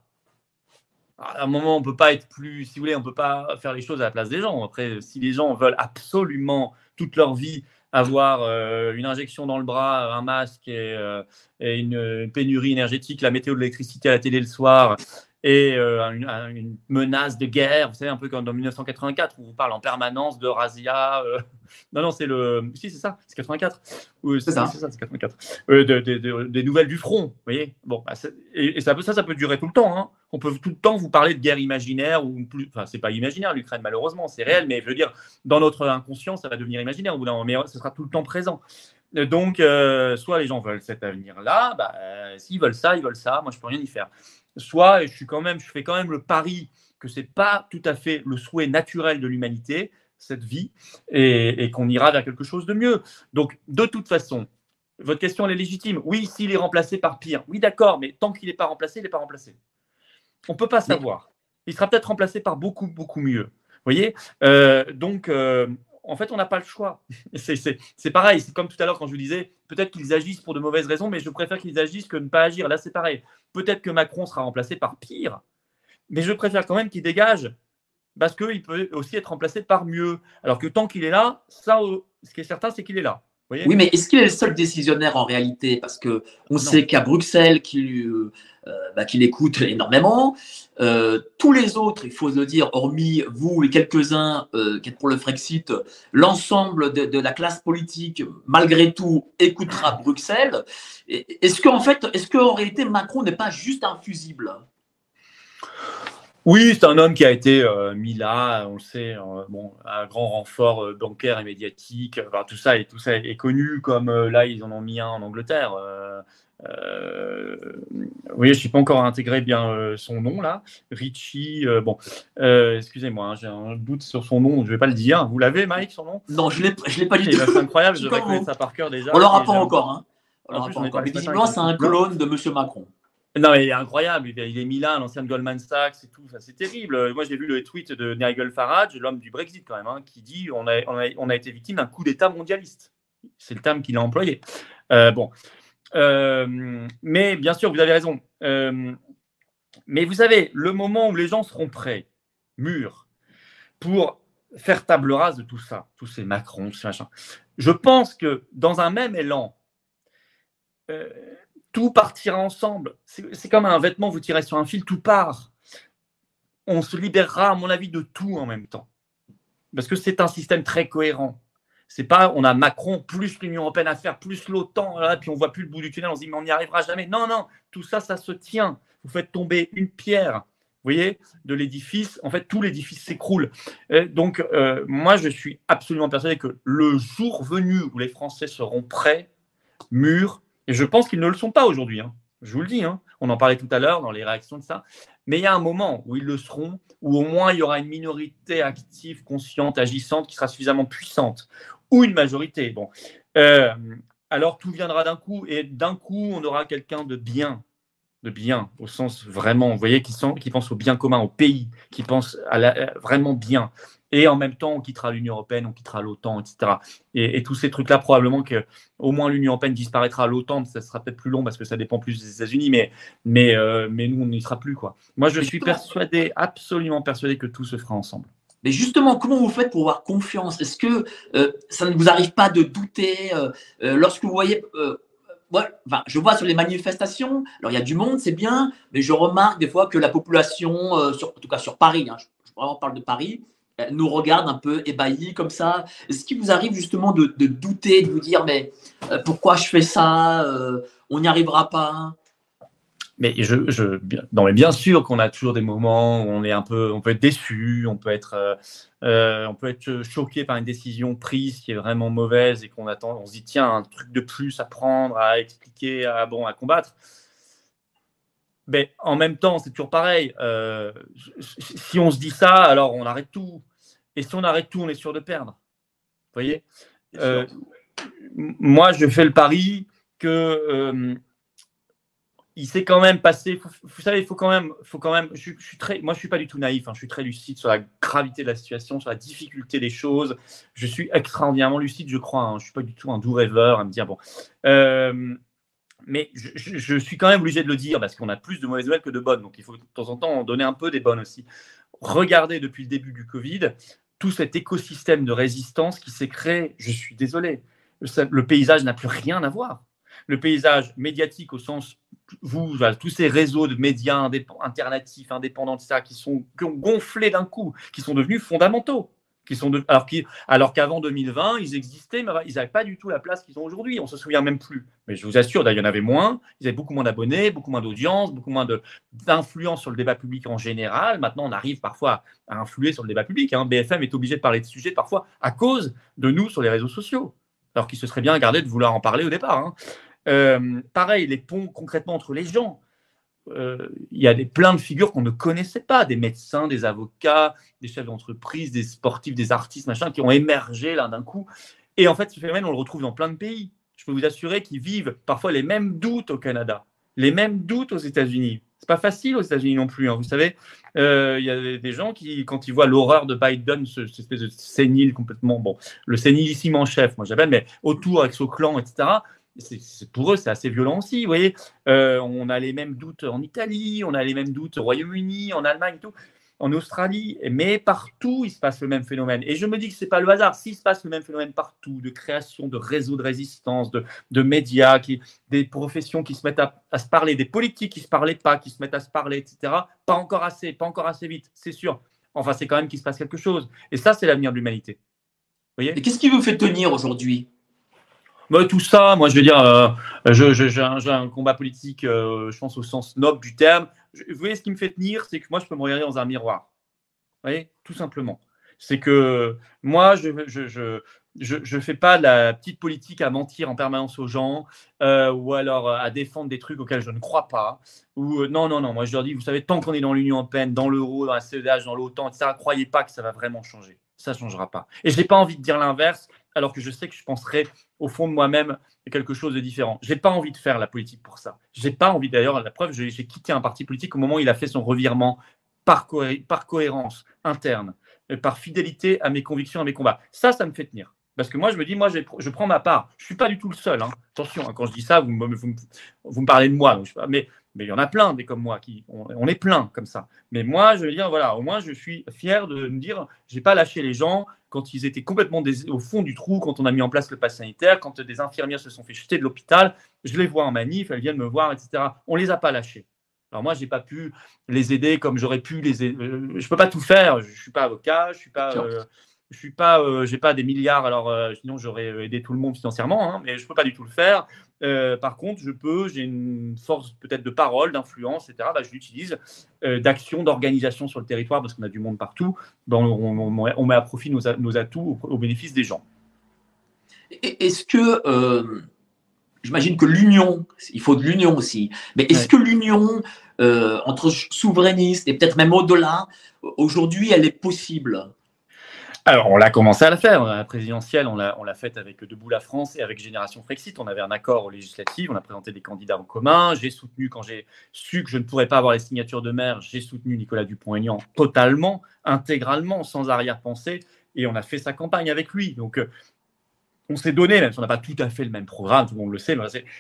B: à un moment, on peut pas être plus, si vous voulez, on peut pas faire les choses à la place des gens. Après, si les gens veulent absolument toute leur vie avoir euh, une injection dans le bras, un masque et, euh, une, pénurie énergétique, la météo de l'électricité à la télé le soir, et euh, une, menace de guerre, vous savez, un peu comme dans 1984, où on vous parle en permanence de razzia. Euh, non, non, c'est le. Si, c'est ça, c'est 84. c'est ça, c'est ça, c'est 84. Euh, des nouvelles du front, vous voyez Bon, bah, et, ça, ça, ça peut durer tout le temps. Hein. On peut tout le temps vous parler de guerre imaginaire, ou plus. Enfin, c'est pas imaginaire, l'Ukraine, malheureusement, c'est réel, mais je veux dire, dans notre inconscient, ça va devenir imaginaire au bout d'un moment, mais ce sera tout le temps présent. Donc, soit les gens veulent cet avenir-là, bah, s'ils veulent ça, ils veulent ça, moi je peux rien y faire soit je suis quand même, je fais quand même le pari que c'est pas tout à fait le souhait naturel de l'humanité cette vie et, qu'on ira vers quelque chose de mieux. Donc de toute façon, votre question elle est légitime. Oui, s'il est remplacé par pire, oui d'accord, mais tant qu'il n'est pas remplacé, il n'est pas remplacé. On ne peut pas savoir. Il sera peut-être remplacé par beaucoup beaucoup mieux. Vous voyez? Euh, Donc euh, en fait, on n'a pas le choix. C'est pareil, c'est comme tout à l'heure quand je vous disais, peut-être qu'ils agissent pour de mauvaises raisons, mais je préfère qu'ils agissent que ne pas agir. Là, c'est pareil. Peut-être que Macron sera remplacé par pire, mais je préfère quand même qu'il dégage parce qu'il peut aussi être remplacé par mieux. Alors que tant qu'il est là, ça, euh, ce qui est certain, c'est qu'il est là
A: oui, mais est-ce qu'il est le seul décisionnaire en réalité? Parce que on sait qu'à Bruxelles, qu'il euh, bah, écoute énormément. Euh, tous les autres, il faut le dire, hormis vous et quelques-uns euh, qui êtes pour le Frexit, l'ensemble de, la classe politique, malgré tout, écoutera Bruxelles. Est-ce qu'en fait, est-ce qu'en réalité, Macron n'est pas juste un fusible
B: oui, c'est un homme qui a été euh, mis là, on le sait, euh, bon, un grand renfort euh, bancaire et médiatique. Enfin, tout ça et tout ça est connu comme là ils en ont mis un en Angleterre. oui, je suis pas encore intégré bien son nom là, Richie. bon, excusez-moi, hein, j'ai un doute sur son nom, je vais pas le dire. Vous l'avez, Mike, son nom?
A: Non, je l'ai, je l'ai pas du tout.
B: C'est incroyable, je devrais connaître ça par cœur déjà.
A: On l'aura pas encore. Hein. On Visiblement, c'est un clone de Monsieur Macron.
B: Non, mais il est incroyable. Il est mis là, l'ancien Goldman Sachs et tout. c'est terrible. Moi, j'ai vu le tweet de Nigel Farage, l'homme du Brexit, quand même, hein, qui dit on a, été victime d'un coup d'État mondialiste. C'est le terme qu'il a employé. Euh, bon. Euh, mais bien sûr, vous avez raison. Euh, mais vous savez, le moment où les gens seront prêts, mûrs, pour faire table rase de tout ça, tous ces Macron, ces machins, je pense que dans un même élan, tout partira ensemble. C'est comme un vêtement, vous tirez sur un fil, tout part. On se libérera, à mon avis, de tout en même temps. Parce que c'est un système très cohérent. C'est pas, on a Macron, plus l'Union européenne à faire, plus l'OTAN, puis on voit plus le bout du tunnel, on se dit, mais on n'y arrivera jamais. Non, non, tout ça, ça se tient. Vous faites tomber une pierre, vous voyez, de l'édifice. En fait, tout l'édifice s'écroule. Donc, euh, moi, je suis absolument persuadé que le jour venu où les Français seront prêts, mûrs, et je pense qu'ils ne le sont pas aujourd'hui. Hein. Je vous le dis. Hein. On en parlait tout à l'heure dans les réactions de ça. Mais il y a un moment où ils le seront, où au moins il y aura une minorité active, consciente, agissante, qui sera suffisamment puissante, ou une majorité. Bon. Euh, alors tout viendra d'un coup, et d'un coup, on aura quelqu'un de bien, de bien, au sens vraiment, vous voyez, qui, qui pense au bien commun, au pays, qui pense vraiment bien. Et en même temps, on quittera l'Union européenne, on quittera l'OTAN, etc. Et, tous ces trucs-là, probablement que au moins l'Union européenne disparaîtra, l'OTAN, ça sera peut-être plus long parce que ça dépend plus des États-Unis, mais, mais, euh, mais nous, on n'y sera plus. Quoi. Moi, je suis persuadé, absolument persuadé que tout se fera ensemble.
A: Mais justement, comment vous faites pour avoir confiance? Est-ce que euh, ça ne vous arrive pas de douter euh, lorsque vous voyez enfin, je vois sur les manifestations, alors il y a du monde, c'est bien, mais je remarque des fois que la population, sur, en tout cas sur Paris, hein, je, je, vraiment parle de Paris, nous regarde un peu ébahis comme ça. Est-ce qu'il vous arrive justement de, douter, de vous dire mais euh, pourquoi je fais ça euh, On n'y arrivera pas?
B: Mais je, je non, mais bien sûr qu'on a toujours des moments où on est un peu, on peut être déçu, on peut être, euh, on peut être choqué par une décision prise qui est vraiment mauvaise et qu'on attend, on se dit tiens un truc de plus à prendre, à expliquer, à bon, à combattre. Mais en même temps, c'est toujours pareil. si on se dit ça, alors on arrête tout. Et si on arrête tout, on est sûr de perdre. Vous voyez euh, Moi, je fais le pari que euh, il s'est quand même passé. Vous savez, il faut quand même, faut quand même. Je, suis très, moi, je suis pas du tout naïf. Hein, je suis très lucide sur la gravité de la situation, sur la difficulté des choses. Je suis extraordinairement lucide, je crois. Hein, je suis pas du tout un doux rêveur à me dire bon. Euh, mais je, suis quand même obligé de le dire parce qu'on a plus de mauvaises nouvelles que de bonnes. Donc il faut de temps en temps en donner un peu des bonnes aussi. Regardez depuis le début du Covid tout cet écosystème de résistance qui s'est créé. Je suis désolé. Le paysage n'a plus rien à voir. Le paysage médiatique au sens, vous, tous ces réseaux de médias alternatifs, indépendants, etc., qui, sont, qui gonflé d'un coup, qui sont devenus fondamentaux alors, qu'avant 2020, ils existaient, mais ils n'avaient pas du tout la place qu'ils ont aujourd'hui. On se souvient même plus. Mais je vous assure, il y en avait moins. Ils avaient beaucoup moins d'abonnés, beaucoup moins d'audience, beaucoup moins d'influence sur le débat public en général. Maintenant, on arrive parfois à influer sur le débat public. Hein. BFM est obligé de parler de sujets parfois à cause de nous sur les réseaux sociaux, alors qu'il se serait bien gardé de vouloir en parler au départ. Hein. Euh, pareil, les ponts concrètement entre les gens. Euh, il y a des, plein de figures qu'on ne connaissait pas, des médecins, des avocats, des chefs d'entreprise, des sportifs, des artistes, machin, qui ont émergé là d'un coup. Et en fait, ce phénomène, on le retrouve dans plein de pays. Je peux vous assurer qu'ils vivent parfois les mêmes doutes au Canada, les mêmes doutes aux États-Unis. C'est pas facile aux États-Unis non plus. Hein. Vous savez, euh, il y a des gens qui, quand ils voient l'horreur de Biden, cette espèce de sénile complètement, bon, le sénilissime en chef, moi j'appelle, mais autour avec son clan, etc pour eux, c'est assez violent aussi. Vous voyez, euh, on a les mêmes doutes en Italie, on a les mêmes doutes au Royaume-Uni, en Allemagne, tout, en Australie, mais partout, il se passe le même phénomène. Et je me dis que ce n'est pas le hasard. S'il se passe le même phénomène partout, de création de réseaux de résistance, de, de médias, des professions qui se mettent à, se parler, des politiques qui ne se parlaient pas, qui se mettent à se parler, etc., pas encore assez, pas encore assez vite, c'est sûr. Enfin, c'est quand même qu'il se passe quelque chose. Et ça, c'est l'avenir de l'humanité.
A: Et qu'est-ce qui vous fait tenir aujourd'hui?
B: Tout ça, moi, je veux dire, euh, j'ai un, combat politique, euh, je pense au sens noble du terme. vous voyez, ce qui me fait tenir, c'est que moi, je peux me regarder dans un miroir. Vous voyez, tout simplement. C'est que moi, je ne je, je, fais pas de la petite politique à mentir en permanence aux gens euh, ou alors à défendre des trucs auxquels je ne crois pas. Ou non, non, non. Moi, je leur dis, vous savez, tant qu'on est dans l'Union européenne, dans l'euro, dans la CEDH, dans l'OTAN, etc., croyez pas que ça va vraiment changer. Ça ne changera pas. Et je n'ai pas envie de dire l'inverse alors que je sais que je penserai au fond de moi-même quelque chose de différent. Je n'ai pas envie de faire la politique pour ça. J'ai pas envie, d'ailleurs, la preuve, j'ai quitté un parti politique au moment où il a fait son revirement par, par cohérence interne, par fidélité à mes convictions, à mes combats. Ça, ça me fait tenir. Parce que moi, je me dis, moi, je, prends ma part. Je ne suis pas du tout le seul. Hein. Attention, hein, quand je dis ça, vous, me parlez de moi. mais, mais il y en a plein des comme moi. Qui, on, est plein comme ça. Mais moi, je veux dire, voilà, au moins, je suis fier de me dire, je n'ai pas lâché les gens quand ils étaient complètement au fond du trou, quand on a mis en place le pass sanitaire, quand des infirmières se sont fait jeter de l'hôpital. Je les vois en manif, elles viennent me voir, etc. On ne les a pas lâchés. Alors moi, je n'ai pas pu les aider comme j'aurais pu les aider. Euh, je ne peux pas tout faire. Je ne suis pas avocat, je suis pas je suis pas, euh, j'ai pas des milliards, alors euh, sinon j'aurais euh, aidé tout le monde financièrement, hein, mais je peux pas du tout le faire. par contre, je peux, j'ai une force peut-être de parole, d'influence, etc. Bah, je l'utilise, d'action, d'organisation sur le territoire parce qu'on a du monde partout. On, met à profit nos, nos atouts au, bénéfice des gens.
A: Est-ce que J'imagine que l'union, il faut de l'union aussi. Mais est-ce que l'union entre souverainistes et peut-être même au-delà, aujourd'hui, elle est possible?
B: Alors, on l'a commencé à la faire. La présidentielle, on l'a faite avec Debout la France et avec Génération Frexit. On avait un accord aux législatives. On a présenté des candidats en commun. J'ai soutenu, quand j'ai su que je ne pourrais pas avoir les signatures de maire, j'ai soutenu Nicolas Dupont-Aignan totalement, intégralement, sans arrière-pensée. Et on a fait sa campagne avec lui. Donc, euh, on s'est donné, même si on n'a pas tout à fait le même programme, tout le monde le sait,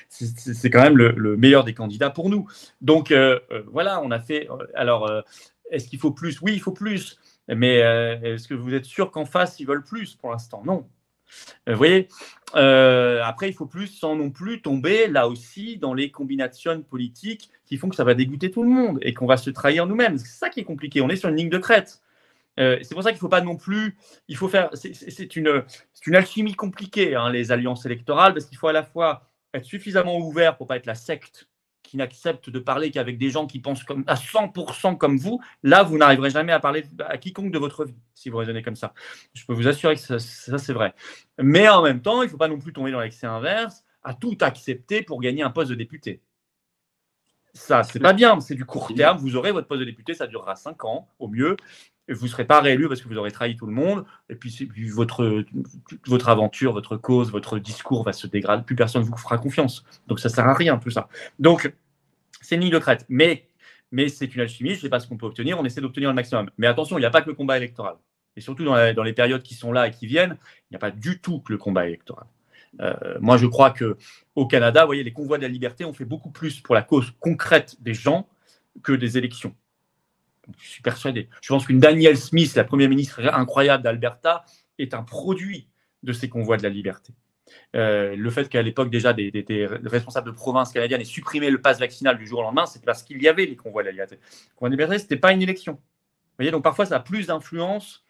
B: c'est quand même le, meilleur des candidats pour nous. Donc, euh, euh, voilà, on a fait. alors, est-ce qu'il faut plus? Oui, il faut plus. Mais euh, est-ce que vous êtes sûr qu'en face, ils veulent plus pour l'instant? Non. Euh, vous voyez euh, Après, il faut plus sans non plus tomber là aussi dans les combinations politiques qui font que ça va dégoûter tout le monde et qu'on va se trahir nous-mêmes. C'est ça qui est compliqué. On est sur une ligne de crête. c'est pour ça qu'il ne faut pas non plus. Il faut faire. C'est une, une alchimie compliquée, hein, les alliances électorales, parce qu'il faut à la fois être suffisamment ouvert pour pas être la secte qui n'acceptent de parler qu'avec des gens qui pensent comme, à 100% comme vous, là, vous n'arriverez jamais à parler à quiconque de votre vie, si vous raisonnez comme ça. Je peux vous assurer que ça, c'est vrai. Mais en même temps, il ne faut pas non plus tomber dans l'excès inverse, à tout accepter pour gagner un poste de député. Ça, c'est pas bien, c'est du court terme. Vous aurez votre poste de député, ça durera 5 ans au mieux. Vous ne serez pas réélu parce que vous aurez trahi tout le monde. Et puis, votre, votre aventure, votre cause, votre discours va se dégrader. Plus personne ne vous fera confiance. Donc, ça ne sert à rien, tout ça. Donc, C'est une ligne de crête. Mais, mais c'est une alchimie, je ne sais pas ce qu'on peut obtenir, on essaie d'obtenir le maximum. Mais attention, il n'y a pas que le combat électoral. Et surtout dans, dans, les périodes qui sont là et qui viennent, il n'y a pas du tout que le combat électoral. Euh, moi, je crois que au Canada, vous voyez, les convois de la liberté ont fait beaucoup plus pour la cause concrète des gens que des élections. Je suis persuadé. Je pense qu'une Danielle Smith, la première ministre incroyable d'Alberta, est un produit de ces convois de la liberté. Euh, le fait qu'à l'époque déjà des, responsables de province canadienne aient supprimé le pass vaccinal du jour au lendemain, c'est parce qu'il y avait les convois de la liberté. Les convois de la liberté, ce n'était pas une élection. Vous voyez, donc parfois ça a plus d'influence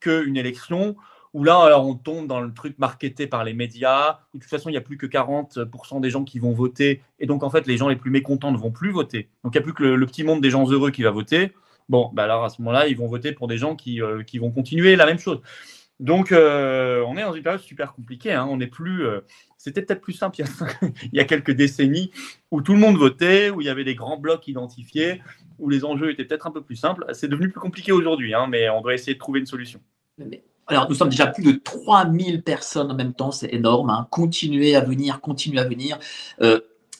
B: qu'une élection où là, alors, on tombe dans le truc marketé par les médias, où de toute façon, il n'y a plus que 40% des gens qui vont voter, et donc en fait, les gens les plus mécontents ne vont plus voter. Donc il n'y a plus que le, petit monde des gens heureux qui va voter. Bon, bah alors à ce moment-là, ils vont voter pour des gens qui, euh, qui vont continuer la même chose. Donc, euh, on est dans une période super compliquée. Hein. On n'est plus. Euh, c'était peut-être plus simple il y, a, quelques décennies où tout le monde votait, où il y avait des grands blocs identifiés, où les enjeux étaient peut-être un peu plus simples. C'est devenu plus compliqué aujourd'hui, hein, mais on doit essayer de trouver une solution.
A: Alors, nous sommes déjà plus de 3000 personnes en même temps, c'est énorme. Hein. Continuez à venir, continuez à venir.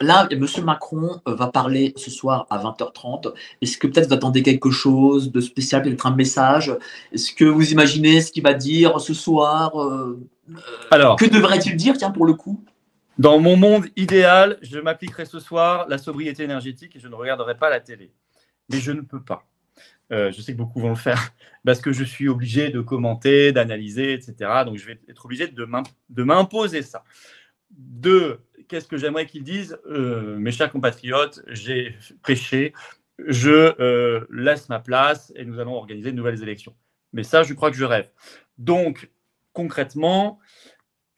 A: Là, M. Macron euh, va parler ce soir à 20h30. Est-ce que peut-être vous attendez quelque chose de spécial, peut-être un message? Est-ce que vous imaginez ce qu'il va dire ce soir euh, euh, Alors, Que devrait-il dire, tiens, pour le coup?
B: Dans mon monde idéal, je m'appliquerai ce soir la sobriété énergétique et je ne regarderai pas la télé. Mais je ne peux pas. je sais que beaucoup vont le faire parce que je suis obligé de commenter, d'analyser, etc. Donc, je vais être obligé de m'imposer ça. Deux, qu'est-ce que j'aimerais qu'ils disent euh, Mes chers compatriotes, j'ai péché, je euh, laisse ma place et nous allons organiser de nouvelles élections. Mais ça, je crois que je rêve. Donc, concrètement,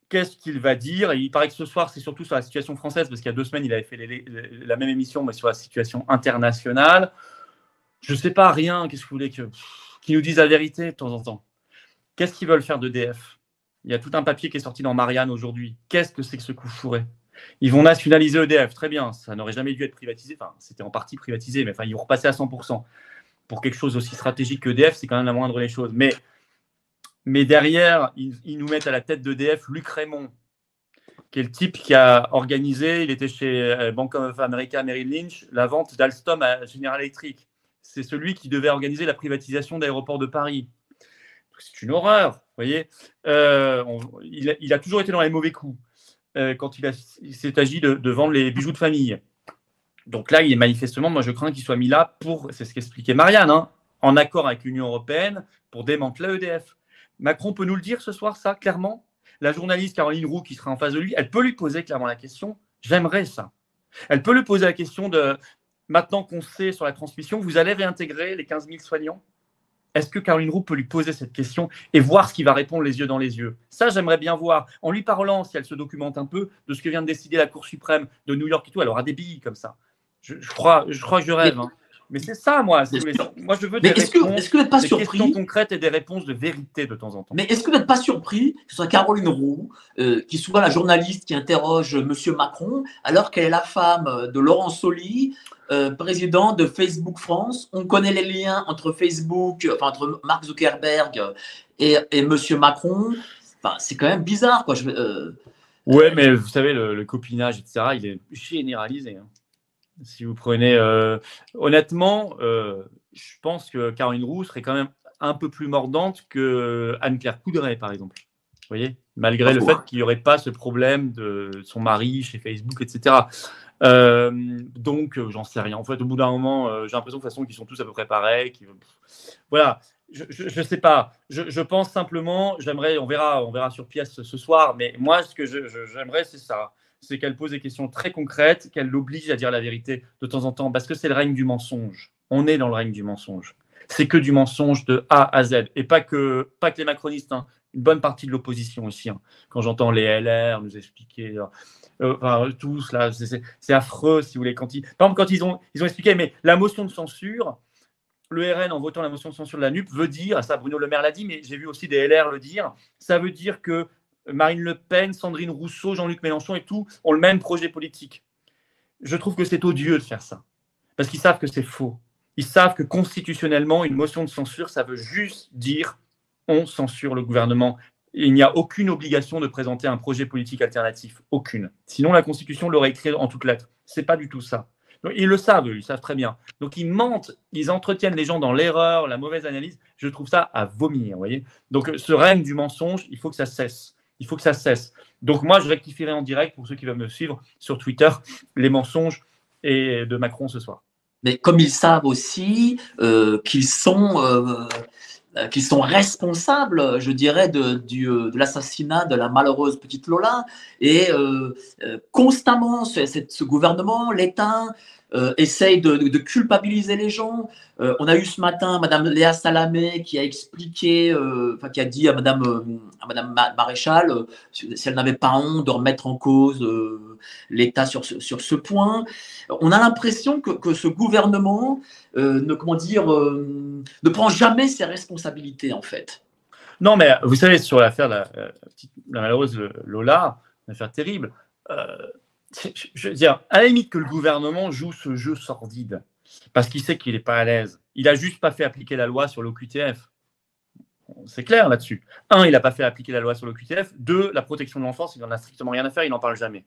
B: qu'est-ce qu'il va dire? Il paraît que ce soir, c'est surtout sur la situation française, parce qu'il y a deux semaines, il avait fait la même émission, mais sur la situation internationale. Je ne sais pas rien. Qu'est-ce que vous voulez qu'ils nous disent la vérité de temps en temps Qu'est-ce qu'ils veulent faire d'EDF? Il y a tout un papier qui est sorti dans Marianne aujourd'hui. Qu'est-ce que c'est que ce coup fourré? Ils vont nationaliser EDF, très bien, ça n'aurait jamais dû être privatisé, enfin c'était en partie privatisé, mais ils vont repasser à 100%. Pour quelque chose aussi stratégique que EDF, c'est quand même la moindre des choses. Mais, mais derrière, ils, nous mettent à la tête d'EDF Luc Raymond, qui est le type qui a organisé, il était chez euh, Bank of America Merrill Lynch, la vente d'Alstom à General Electric. C'est celui qui devait organiser la privatisation d'aéroports de Paris. C'est une horreur, vous voyez. Euh, il a toujours été dans les mauvais coups. Euh, quand il, s'est agi de, vendre les bijoux de famille. Donc là, il est manifestement, moi je crains qu'il soit mis là pour, c'est ce qu'expliquait Marianne, hein, en accord avec l'Union européenne pour démanteler EDF. Macron peut nous le dire ce soir, ça, clairement? La journaliste Caroline Roux qui sera en face de lui, elle peut lui poser clairement la question, j'aimerais ça. Elle peut lui poser la question de, maintenant qu'on sait sur la transmission, vous allez réintégrer les 15 000 soignants? Est-ce que Caroline Roux peut lui poser cette question et voir ce qu'il va répondre les yeux dans les yeux? Ça, j'aimerais bien voir. En lui parlant, si elle se documente un peu, de ce que vient de décider la Cour suprême de New York et tout, elle aura des billes comme ça. Je, crois, je crois que je rêve. Hein. Mais c'est ça, moi. Moi, je veux des, réponses, que, pas des questions concrètes et des réponses de vérité de temps en temps.
A: Mais est-ce que vous n'êtes pas surpris que ce soit Caroline Roux, euh, qui soit la journaliste qui interroge M. Macron, alors qu'elle est la femme de Laurent Soli, euh, président de Facebook France On connaît les liens entre Facebook, enfin entre Mark Zuckerberg et, et M. Macron. Enfin, c'est quand même bizarre, quoi. Je,
B: euh, ouais, mais vous savez, le, copinage, etc., il est généralisé. Hein. Si vous prenez. Euh, honnêtement, euh, je pense que Caroline Roux serait quand même un peu plus mordante que Anne-Claire Coudray, par exemple. Vous voyez Malgré le fait qu'il n'y aurait pas ce problème de son mari chez Facebook, etc. Euh, donc, j'en sais rien. En fait, au bout d'un moment, j'ai l'impression de façon qu'ils sont tous à peu près pareils. Voilà. Je ne sais pas. Je, pense simplement, j'aimerais, on verra, on verra sur pièce ce soir, mais moi, ce que j'aimerais, c'est ça c'est qu'elle pose des questions très concrètes, qu'elle l'oblige à dire la vérité de temps en temps, parce que c'est le règne du mensonge. On est dans le règne du mensonge. C'est que du mensonge de A à Z, et pas que, pas que les macronistes, hein. une bonne partie de l'opposition aussi. Hein. Quand j'entends les LR nous expliquer, euh, euh, enfin, tous là, c'est affreux, si vous voulez. Quand ils, par exemple, quand ils ont, ils ont expliqué, mais la motion de censure, le RN, en votant la motion de censure de la NUP, veut dire, ça Bruno Le Maire l'a dit, mais j'ai vu aussi des LR le dire, ça veut dire que Marine Le Pen, Sandrine Rousseau, Jean-Luc Mélenchon et tout ont le même projet politique. Je trouve que c'est odieux de faire ça. Parce qu'ils savent que c'est faux. Ils savent que constitutionnellement, une motion de censure, ça veut juste dire on censure le gouvernement. Il n'y a aucune obligation de présenter un projet politique alternatif. Aucune. Sinon, la Constitution l'aurait écrit en toutes lettres. C'est pas du tout ça. ils le savent, ils savent très bien. Donc ils mentent, ils entretiennent les gens dans l'erreur, la mauvaise analyse. Je trouve ça à vomir, vous voyez. Donc ce règne du mensonge, il faut que ça cesse. Il faut que ça cesse. Donc moi, je rectifierai en direct pour ceux qui veulent me suivre sur Twitter les mensonges et de Macron ce soir.
A: Mais comme ils savent aussi euh, qu'ils sont euh, euh, sont responsables, je dirais, de, de l'assassinat de la malheureuse petite Lola. Et constamment, ce, ce gouvernement, l'État, euh, essaye de, culpabiliser les gens. Euh, on a eu ce matin Madame Léa Salamé qui a expliqué, euh, enfin qui a dit à Madame, à Madame Maréchal si elle n'avait pas honte de remettre en cause l'État sur sur ce point. On a l'impression que, que, ce gouvernement ne, comment dire, ne prend jamais ses responsabilités en fait.
B: Non, mais vous savez, sur l'affaire la, la, malheureuse Lola, une affaire terrible, je veux dire, à la limite que le gouvernement joue ce jeu sordide, parce qu'il sait qu'il n'est pas à l'aise. Il n'a juste pas fait appliquer la loi sur l'OQTF. C'est clair là-dessus. Un, il n'a pas fait appliquer la loi sur l'OQTF. Deux, la protection de l'enfance, il n'en a strictement rien à faire, il n'en parle jamais.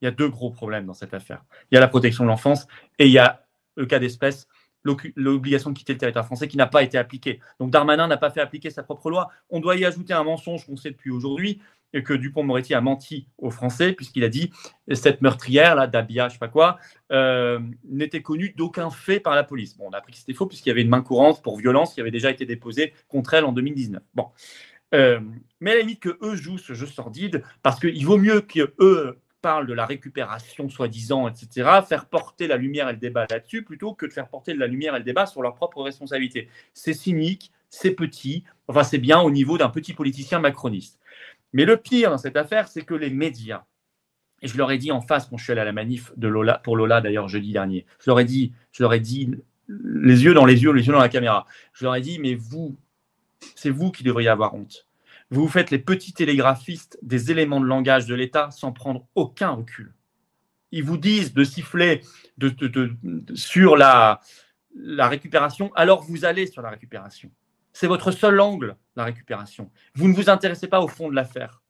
B: Il y a deux gros problèmes dans cette affaire. Il y a la protection de l'enfance et il y a le cas d'espèce, l'obligation de quitter le territoire français qui n'a pas été appliquée. Donc Darmanin n'a pas fait appliquer sa propre loi. On doit y ajouter un mensonge qu'on sait depuis aujourd'hui, et que Dupont-Moretti a menti aux Français, puisqu'il a dit cette meurtrière, là, Dabia, je sais pas quoi, euh, n'était connue d'aucun fait par la police. Bon, on a appris que c'était faux, puisqu'il y avait une main courante pour violence qui avait déjà été déposée contre elle en 2019. Bon. Euh, mais à la limite que eux jouent ce jeu sordide, parce qu'il vaut mieux qu'eux parlent de la récupération soi-disant, etc., faire porter la lumière et le débat là-dessus, plutôt que de faire porter la lumière et le débat sur leur propre responsabilité. C'est cynique, c'est petit, enfin c'est bien au niveau d'un petit politicien macroniste. Mais le pire dans cette affaire, c'est que les médias, et je leur ai dit en face quand je suis allé à la manif de Lola, pour Lola d'ailleurs jeudi dernier, je leur ai dit, je leur ai dit les yeux dans les yeux, les yeux dans la caméra, je leur ai dit, mais vous, c'est vous qui devriez avoir honte. Vous vous faites les petits télégraphistes des éléments de langage de l'État sans prendre aucun recul. Ils vous disent de siffler sur la, la récupération, alors vous allez sur la récupération. C'est votre seul angle, la récupération. Vous ne vous intéressez pas au fond de l'affaire.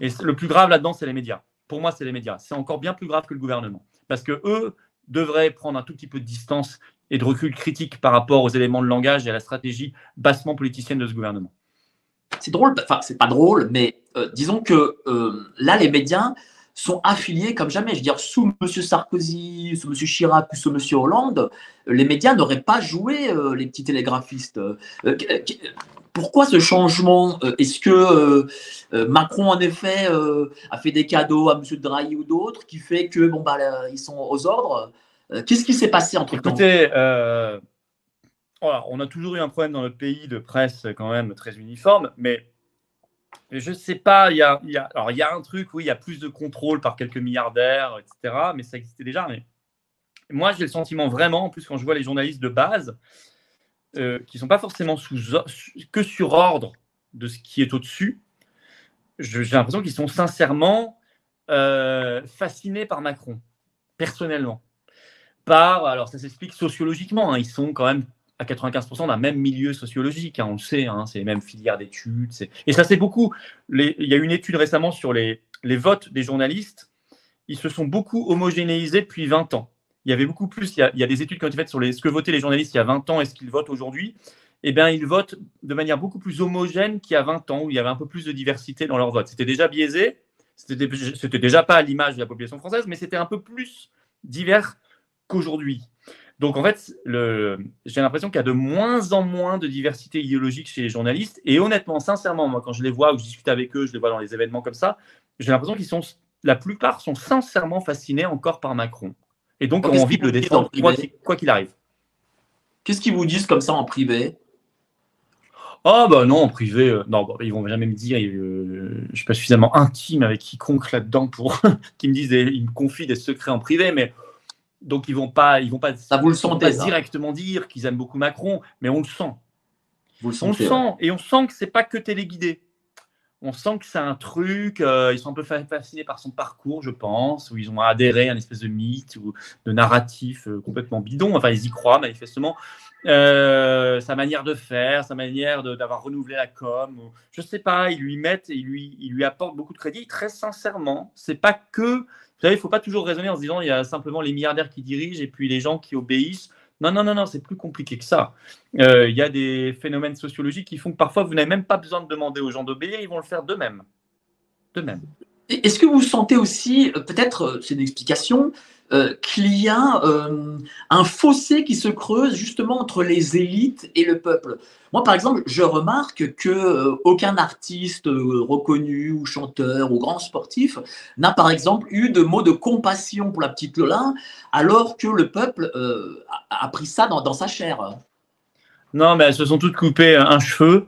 B: Et le plus grave là-dedans, c'est les médias. Pour moi, c'est les médias. C'est encore bien plus grave que le gouvernement. Parce que eux devraient prendre un tout petit peu de distance et de recul critique par rapport aux éléments de langage et à la stratégie bassement politicienne de ce gouvernement.
A: C'est drôle, enfin, c'est pas drôle, mais euh, disons que euh, là, les médias sont affiliés comme jamais. Je veux dire, sous M. Sarkozy, sous M. Chirac ou sous M. Hollande, les médias n'auraient pas joué euh, les petits télégraphistes. Euh, euh, pourquoi ce changement? Est-ce que Macron, en effet, a fait des cadeaux à M. Drahi ou d'autres qui fait que bon, bah, ils sont aux ordres? Qu'est-ce qui s'est passé entre temps
B: Écoutez, on a toujours eu un problème dans notre pays de presse quand même très uniforme, mais je ne sais pas, il y a, y, a, alors il y a un truc, oui, il y a plus de contrôle par quelques milliardaires, etc. Mais ça existait déjà. Mais moi, j'ai le sentiment vraiment, en plus, quand je vois les journalistes de base, euh, qui ne sont pas forcément sous, que sur ordre de ce qui est au-dessus, j'ai l'impression qu'ils sont sincèrement euh, fascinés par Macron, personnellement. Par, alors ça s'explique sociologiquement, hein, ils sont quand même à 95% d'un même milieu sociologique, hein, on le sait, hein, c'est les mêmes filières d'études. Et ça, c'est beaucoup. il y a une étude récemment sur les, votes des journalistes. Ils se sont beaucoup homogénéisés depuis 20 ans. Il y avait beaucoup plus, il y a, il y a des études qui ont été faites sur les, ce que votaient les journalistes il y a 20 ans et ce qu'ils votent aujourd'hui. Eh bien, ils votent de manière beaucoup plus homogène qu'il y a 20 ans, où il y avait un peu plus de diversité dans leur vote. C'était déjà biaisé, c'était déjà pas à l'image de la population française, mais c'était un peu plus divers qu'aujourd'hui. Donc en fait, j'ai l'impression qu'il y a de moins en moins de diversité idéologique chez les journalistes. Et honnêtement, sincèrement, moi, quand je les vois ou je discute avec eux, je les vois dans les événements comme ça, j'ai l'impression qu'ils sont, la plupart sont sincèrement fascinés encore par Macron. Et donc ont envie de le défendre, quoi qu'il arrive.
A: Qu'est-ce qu'ils vous disent comme ça en privé?
B: Oh bah non, en privé, euh, non, bah, ils vont jamais me dire, euh, je suis pas suffisamment intime avec quiconque là-dedans pour qu'ils me disent, ils me confient des secrets en privé, mais donc ils vont pas, ils vont pas,
A: ça vous le sentez,
B: directement dire qu'ils aiment beaucoup Macron, mais on le sent. Vous le on le sent et on sent que c'est pas que téléguidé. On sent que c'est un truc. Euh, ils sont un peu fascinés par son parcours, je pense, où ils ont adhéré à une espèce de mythe ou de narratif euh, complètement bidon. Enfin, ils y croient manifestement. Euh, sa manière de faire, sa manière d'avoir renouvelé la com, je sais pas. Ils lui mettent, ils lui, ils lui apportent beaucoup de crédit. Très sincèrement, c'est pas que Vous savez, il ne faut pas toujours raisonner en se disant il y a simplement les milliardaires qui dirigent et puis les gens qui obéissent. Non, non, non, non, c'est plus compliqué que ça. Euh, il y a des phénomènes sociologiques qui font que parfois vous n'avez même pas besoin de demander aux gens d'obéir, ils vont le faire d'eux-mêmes. D'eux-mêmes.
A: Est-ce que vous sentez aussi, euh, peut-être, euh, c'est une explication, euh, qu'il y a un fossé qui se creuse justement entre les élites et le peuple? Moi, par exemple, je remarque que aucun artiste reconnu ou chanteur ou grand sportif n'a, par exemple, eu de mots de compassion pour la petite Lola, alors que le peuple a, pris ça dans, sa chair.
B: Non, mais elles se sont toutes coupées un cheveu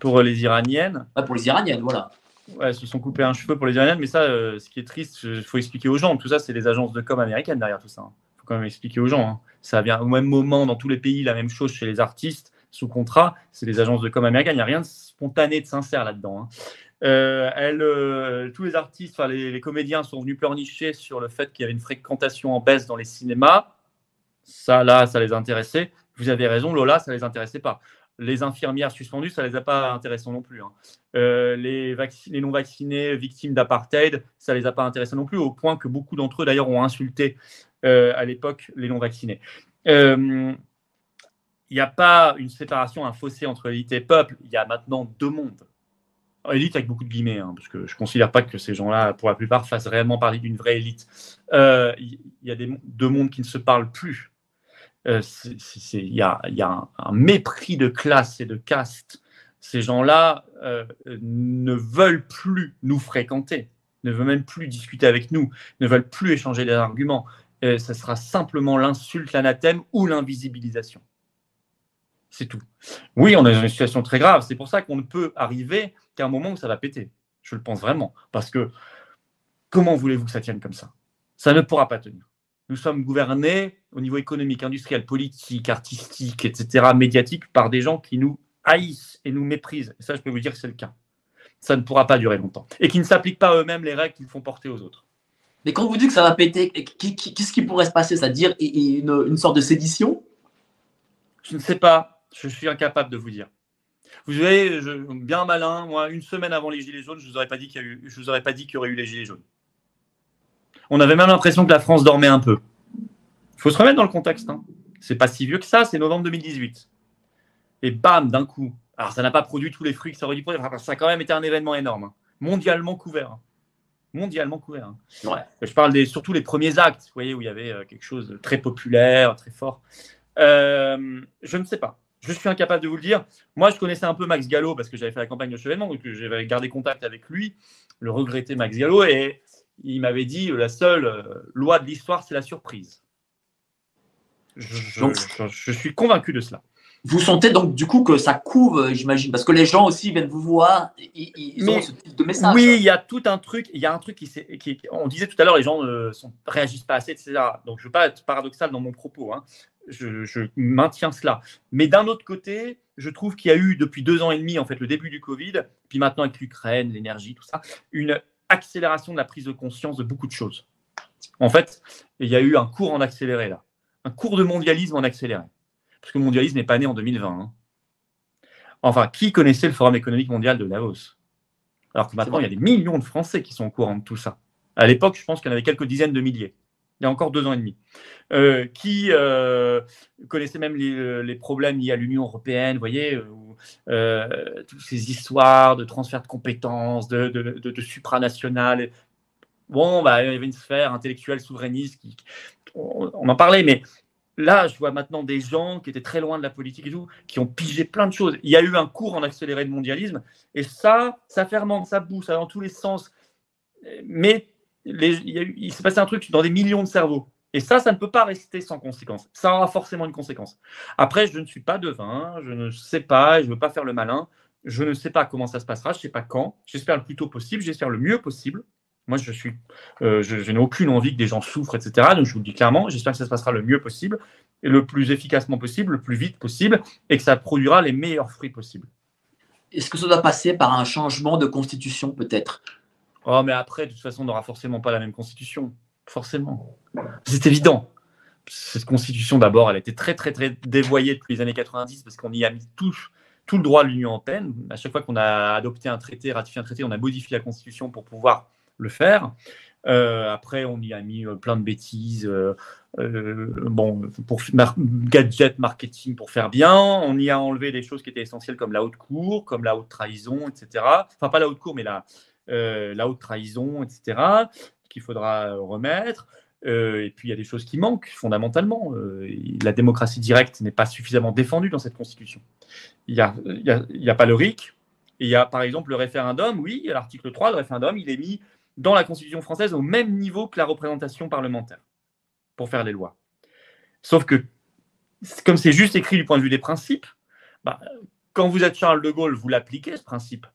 B: pour les Iraniennes.
A: pour les Iraniennes, voilà.
B: Ouais, se sont coupés un cheveu pour les Iraniennes, mais ça, euh, ce qui est triste, il faut expliquer aux gens. Tout ça, c'est des agences de com américaines derrière tout ça. Il hein. faut quand même expliquer aux gens. Hein. Ça vient au même moment dans tous les pays, la même chose chez les artistes sous contrat. C'est des agences de com américaines. Il n'y a rien de spontané, de sincère là-dedans. Hein. Euh, euh, tous les artistes, enfin les, les, comédiens sont venus pleurnicher sur le fait qu'il y avait une fréquentation en baisse dans les cinémas. Ça, là, ça les intéressait. Vous avez raison, Lola, ça les intéressait pas les infirmières suspendues, ça ne les a pas intéressés non plus. Hein. Euh, les, non-vaccinés victimes d'apartheid, ça ne les a pas intéressés non plus, au point que beaucoup d'entre eux, d'ailleurs, ont insulté euh, à l'époque les non-vaccinés. Euh, il n'y a pas une séparation, un fossé entre élite et peuple. Il y a maintenant deux mondes. Élite avec beaucoup de guillemets, hein, parce que je ne considère pas que ces gens-là, pour la plupart, fassent réellement parler d'une vraie élite. Il y a deux mondes qui ne se parlent plus. Euh, il y a, un, mépris de classe et de caste. Ces gens-là euh, ne veulent plus nous fréquenter, ne veulent même plus discuter avec nous, ne veulent plus échanger des arguments. Ce ça sera simplement l'insulte, l'anathème ou l'invisibilisation. C'est tout. Oui, on est dans une situation très grave. C'est pour ça qu'on ne peut arriver qu'à un moment où ça va péter. Je le pense vraiment. Parce que comment voulez-vous que ça tienne comme ça? Ça ne pourra pas tenir nous sommes gouvernés au niveau économique, industriel, politique, artistique, etc., médiatique, par des gens qui nous haïssent et nous méprisent. Et ça, je peux vous dire que c'est le cas. Ça ne pourra pas durer longtemps. Et qui ne s'appliquent pas eux-mêmes les règles qu'ils font porter aux autres.
A: Mais quand vous dites que ça va péter, qu'est-ce qui pourrait se passer? C'est-à-dire une, une sorte de sédition?
B: Je ne sais pas. Je suis incapable de vous dire. Vous savez, bien malin, moi, une semaine avant les Gilets jaunes, je ne vous aurais pas dit qu'il vous aurais pas dit qu'il y aurait eu les Gilets jaunes. On avait même l'impression que la France dormait un peu. Il faut se remettre dans le contexte. Hein. C'est pas si vieux que ça, c'est novembre 2018. Et bam, d'un coup. Alors, ça n'a pas produit tous les fruits que ça aurait dû produire. Ça a quand même été un événement énorme. Hein. Mondialement couvert. Hein. Mondialement couvert. Je parle des, surtout les premiers actes, vous voyez, où il y avait euh, quelque chose de très populaire, très fort. Euh, je ne sais pas. Je suis incapable de vous le dire. Moi, je connaissais un peu Max Gallo parce que j'avais fait la campagne de Chevènement, donc j'avais gardé contact avec lui, le regretté Max Gallo. Et il m'avait dit la seule euh, loi de l'histoire, c'est la surprise. Je, suis convaincu de cela.
A: Vous sentez donc du coup que ça couvre, euh, j'imagine, parce que les gens aussi viennent vous voir, ils, ont ce type de message.
B: Oui, il y a tout un truc, il y a un truc qui, qui on disait tout à l'heure, les gens ne réagissent pas assez, etc. Donc je ne veux pas être paradoxal dans mon propos, hein. je, je, maintiens cela. Mais d'un autre côté, je trouve qu'il y a eu depuis deux ans et demi, en fait, le début du Covid, puis maintenant avec l'Ukraine, l'énergie, tout ça, une accélération de la prise de conscience de beaucoup de choses. En fait, il y a eu un cours en accéléré là, un cours de mondialisme en accéléré. Parce que le mondialisme n'est pas né en 2020. Hein. Enfin, qui connaissait le Forum économique mondial de Davos Alors que maintenant, il y a des millions de Français qui sont au courant de tout ça. À l'époque, je pense qu'il y en avait quelques dizaines de milliers. Il y a encore deux ans et demi. Euh, qui euh, connaissait même les, problèmes liés à l'Union européenne, vous voyez, euh, toutes ces histoires de transfert de compétences, de, de, supranational. Bon, bah, il y avait une sphère intellectuelle souverainiste, qui, on, en parlait, mais là, je vois maintenant des gens qui étaient très loin de la politique et tout, qui ont pigé plein de choses. Il y a eu un cours en accéléré de mondialisme, et ça, ça fermente, ça bouge, ça va dans tous les sens. Mais il s'est passé un truc dans des millions de cerveaux. Et ça, ça ne peut pas rester sans conséquence. Ça aura forcément une conséquence. Après, je ne suis pas devin, je ne sais pas, je ne veux pas faire le malin. Je ne sais pas comment ça se passera, je ne sais pas quand. J'espère le plus tôt possible, j'espère le mieux possible. Moi, je suis, euh, je, n'ai aucune envie que des gens souffrent, etc. Donc, je vous le dis clairement, j'espère que ça se passera le mieux possible, et le plus efficacement possible, le plus vite possible, et que ça produira les meilleurs fruits possibles.
A: Est-ce que ça doit passer par un changement de constitution, peut-être?
B: Oh, mais après, de toute façon, on n'aura forcément pas la même constitution. Forcément. C'est évident. Cette constitution, d'abord, elle a été très, très, très dévoyée depuis les années 90 parce qu'on y a mis tout, tout le droit de l'Union européenne. À chaque fois qu'on a adopté un traité, ratifié un traité, on a modifié la constitution pour pouvoir le faire. après, on y a mis plein de bêtises. bon, pour gadget marketing pour faire bien, on y a enlevé des choses qui étaient essentielles comme la haute cour, comme la haute trahison, etc. Enfin, pas la haute cour, mais la, la haute trahison, etc. qu'il faudra remettre. Euh, et puis il y a des choses qui manquent fondamentalement. Euh, la démocratie directe n'est pas suffisamment défendue dans cette constitution. Il n'y a, y a, pas le RIC. Et il y a par exemple le référendum. Oui, l'article 3, le référendum, il est mis dans la constitution française au même niveau que la représentation parlementaire pour faire les lois. Sauf que, comme c'est juste écrit du point de vue des principes, bah, quand vous êtes Charles de Gaulle, vous l'appliquez, ce principe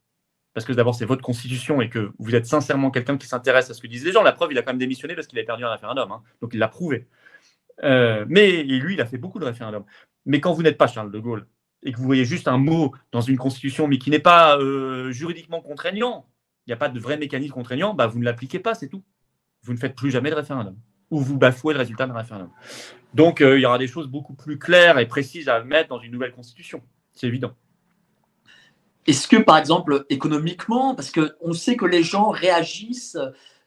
B: parce que d'abord c'est votre constitution et que vous êtes sincèrement quelqu'un qui s'intéresse à ce que disent les gens. La preuve, il a quand même démissionné parce qu'il a perdu un référendum, hein. donc il l'a prouvé. Euh, mais lui, il a fait beaucoup de référendums. Mais quand vous n'êtes pas Charles de Gaulle et que vous voyez juste un mot dans une constitution, mais qui n'est pas euh, juridiquement contraignant, il n'y a pas de vrai mécanisme contraignant, bah, vous ne l'appliquez pas, c'est tout. Vous ne faites plus jamais de référendum ou vous bafouez le résultat d'un référendum. Donc euh, il y aura des choses beaucoup plus claires et précises à mettre dans une nouvelle constitution. C'est évident.
A: Est-ce que, par exemple, économiquement, parce qu'on sait que les gens réagissent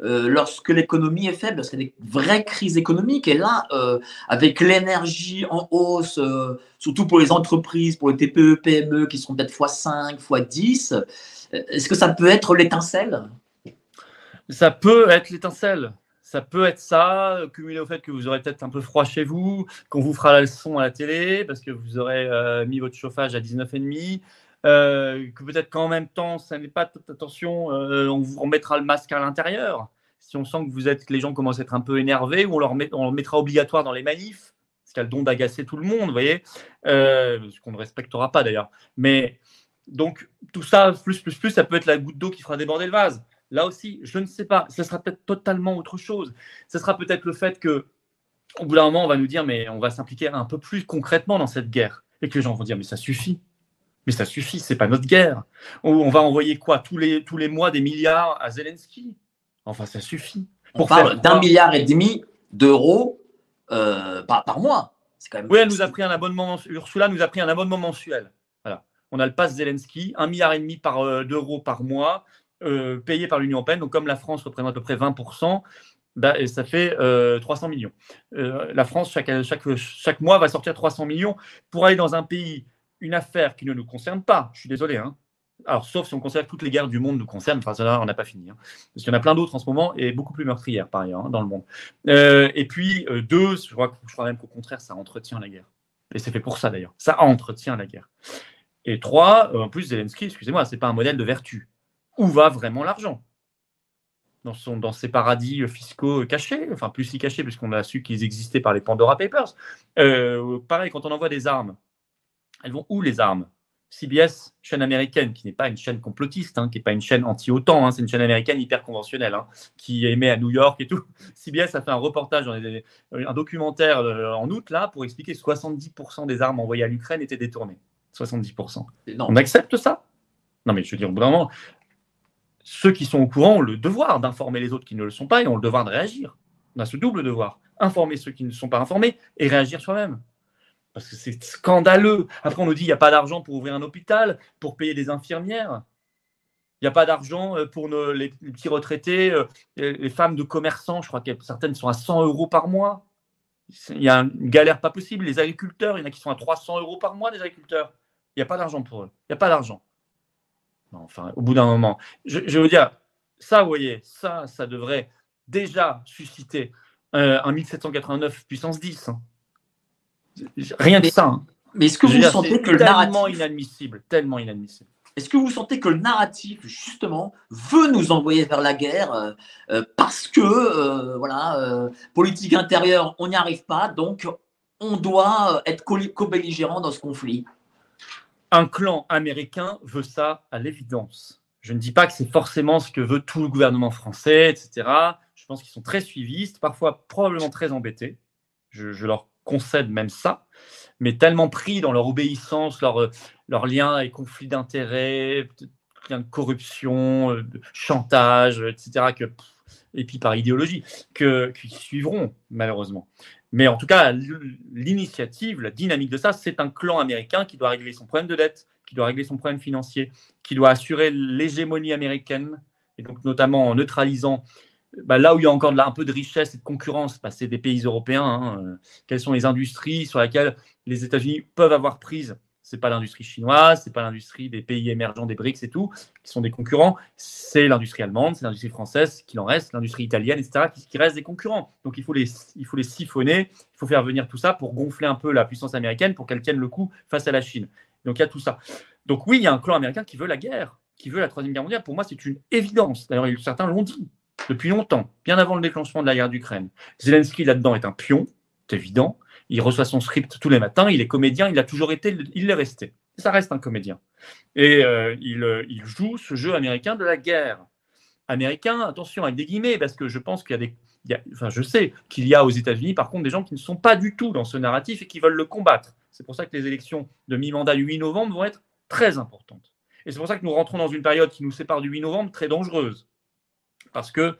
A: euh, lorsque l'économie est faible, parce qu'il y a des vraies crises économiques, et là, euh, avec l'énergie en hausse, euh, surtout pour les entreprises, pour les TPE, PME, qui sont peut-être x5, x10, est-ce que ça peut être l'étincelle?
B: Ça peut être l'étincelle. Ça peut être ça, cumulé au fait que vous aurez peut-être un peu froid chez vous, qu'on vous fera la leçon à la télé, parce que vous aurez mis votre chauffage à 19,5 euh, que peut-être qu'en même temps, ça n'est pas attention, euh, on vous remettra le masque à l'intérieur. Si on sent que vous êtes, les gens commencent à être un peu énervés, on leur, met, on mettra obligatoire dans les manifs, parce qu'il a le don d'agacer tout le monde, vous voyez, euh, ce qu'on ne respectera pas d'ailleurs. Mais donc tout ça, plus, plus, plus, ça peut être la goutte d'eau qui fera déborder le vase. Là aussi, je ne sais pas. Ce sera peut-être totalement autre chose. Ce sera peut-être le fait que, au bout d'un moment, on va nous dire, mais on va s'impliquer un peu plus concrètement dans cette guerre. Et que les gens vont dire, mais ça suffit. Mais ça suffit, c'est pas notre guerre. On va envoyer quoi tous les, tous les mois des milliards à Zelensky? Enfin, ça suffit.
A: On parle d'un milliard et demi d'euros euh, par, par, mois.
B: Quand même... Oui, elle nous a pris un abonnement. Ursula nous a pris un abonnement mensuel. Voilà. On a le pass Zelensky, un milliard et demi par, euh, d'euros par mois, euh, payé par l'Union européenne. Donc, comme la France représente à peu près 20%, bah, et ça fait 300 millions. la France, chaque, chaque, chaque mois, va sortir 300 millions pour aller dans un pays une affaire qui ne nous concerne pas. Je suis désolé. Hein. Alors, sauf si on considère que toutes les guerres du monde nous concernent. Enfin, ça, on n'a pas fini. Hein. Parce qu'il y en a plein d'autres en ce moment et beaucoup plus meurtrières, par ailleurs, hein, dans le monde. Euh, et puis, euh, deux, je crois, je crois même qu'au contraire, ça entretient la guerre. Et c'est fait pour ça, d'ailleurs. Ça entretient la guerre. Et trois, euh, en plus, Zelensky, excusez-moi, c'est pas un modèle de vertu. Où va vraiment l'argent? Dans, son, dans ces paradis fiscaux cachés, enfin plus si cachés, puisqu'on a su qu'ils existaient par les Pandora Papers. pareil, quand on envoie des armes elles vont où les armes? CBS, chaîne américaine, qui n'est pas une chaîne complotiste, hein, qui n'est pas une chaîne anti-OTAN, hein, c'est une chaîne américaine hyper conventionnelle, hein, qui émet à New York et tout. CBS a fait un reportage, un documentaire euh, en août, là, pour expliquer que 70% des armes envoyées à l'Ukraine étaient détournées. 70%. On accepte ça? Non, mais je veux dire, vraiment, ceux qui sont au courant ont le devoir d'informer les autres qui ne le sont pas et ont le devoir de réagir. On a ce double devoir. Informer ceux qui ne sont pas informés et réagir soi-même. Parce que c'est scandaleux. Après, on nous dit qu'il n'y a pas d'argent pour ouvrir un hôpital, pour payer des infirmières. Il n'y a pas d'argent euh, pour les, petits retraités, euh, les femmes de commerçants. Je crois que certaines sont à 100 euros par mois. Il y a une galère pas possible. Les agriculteurs, il y en a qui sont à 300 euros par mois, des agriculteurs. Il n'y a pas d'argent pour eux. Il n'y a pas d'argent. Enfin, au bout d'un moment, je, je, veux dire, ça, vous voyez, ça, ça devrait déjà susciter euh, un 1789 puissance 10. Rien de ça. Hein.
A: Mais est-ce que vous sentez que le narratif.
B: inadmissible, tellement inadmissible.
A: Est-ce que vous sentez que le narratif, justement, veut nous envoyer vers la guerre euh, euh, parce que, euh, voilà, politique intérieure, on n'y arrive pas, donc on doit être co-belligérant dans ce conflit?
B: Un clan américain veut ça à l'évidence. Je ne dis pas que c'est forcément ce que veut tout le gouvernement français, etc. Je pense qu'ils sont très suivistes, parfois probablement très embêtés. Je, je leur concèdent même ça, mais tellement pris dans leur obéissance, leur, leur lien et conflit d'intérêts, lien de corruption, euh, de chantage, etc., que, et puis par idéologie, qu'ils suivront, malheureusement. Mais en tout cas, l'initiative, la dynamique de ça, c'est un clan américain qui doit régler son problème de dette, qui doit régler son problème financier, qui doit assurer l'hégémonie américaine, et donc notamment en neutralisant bah, là où il y a encore un peu de richesse et de concurrence, bah, c'est des pays européens. Hein, quelles sont les industries sur lesquelles les États-Unis peuvent avoir prise? C'est pas l'industrie chinoise, c'est pas l'industrie des pays émergents, des BRICS et tout, qui sont des concurrents. C'est l'industrie allemande, c'est l'industrie française qui en reste, l'industrie italienne, etc., qui, qui restent des concurrents. Donc il faut, les, il faut les siphonner, il faut faire venir tout ça pour gonfler un peu la puissance américaine pour qu'elle tienne le coup face à la Chine. Donc il y a tout ça. Donc oui, il y a un clan américain qui veut la guerre, qui veut la troisième guerre mondiale. Pour moi, c'est une évidence. D'ailleurs, certains l'ont dit depuis longtemps, bien avant le déclenchement de la guerre d'Ukraine. Zelensky là-dedans est un pion, c'est évident il reçoit son script tous les matins, il est comédien, il a toujours été, il l'est resté. Ça reste un comédien. Et euh, euh, il, joue ce jeu américain de la guerre. Américain, attention avec des guillemets, parce que je pense qu'il y a des. enfin, je sais qu'il y a aux États-Unis, par contre, des gens qui ne sont pas du tout dans ce narratif et qui veulent le combattre. C'est pour ça que les élections de mi-mandat du 8 novembre vont être très importantes. Et c'est pour ça que nous rentrons dans une période qui nous sépare du 8 novembre très dangereuse. Parce que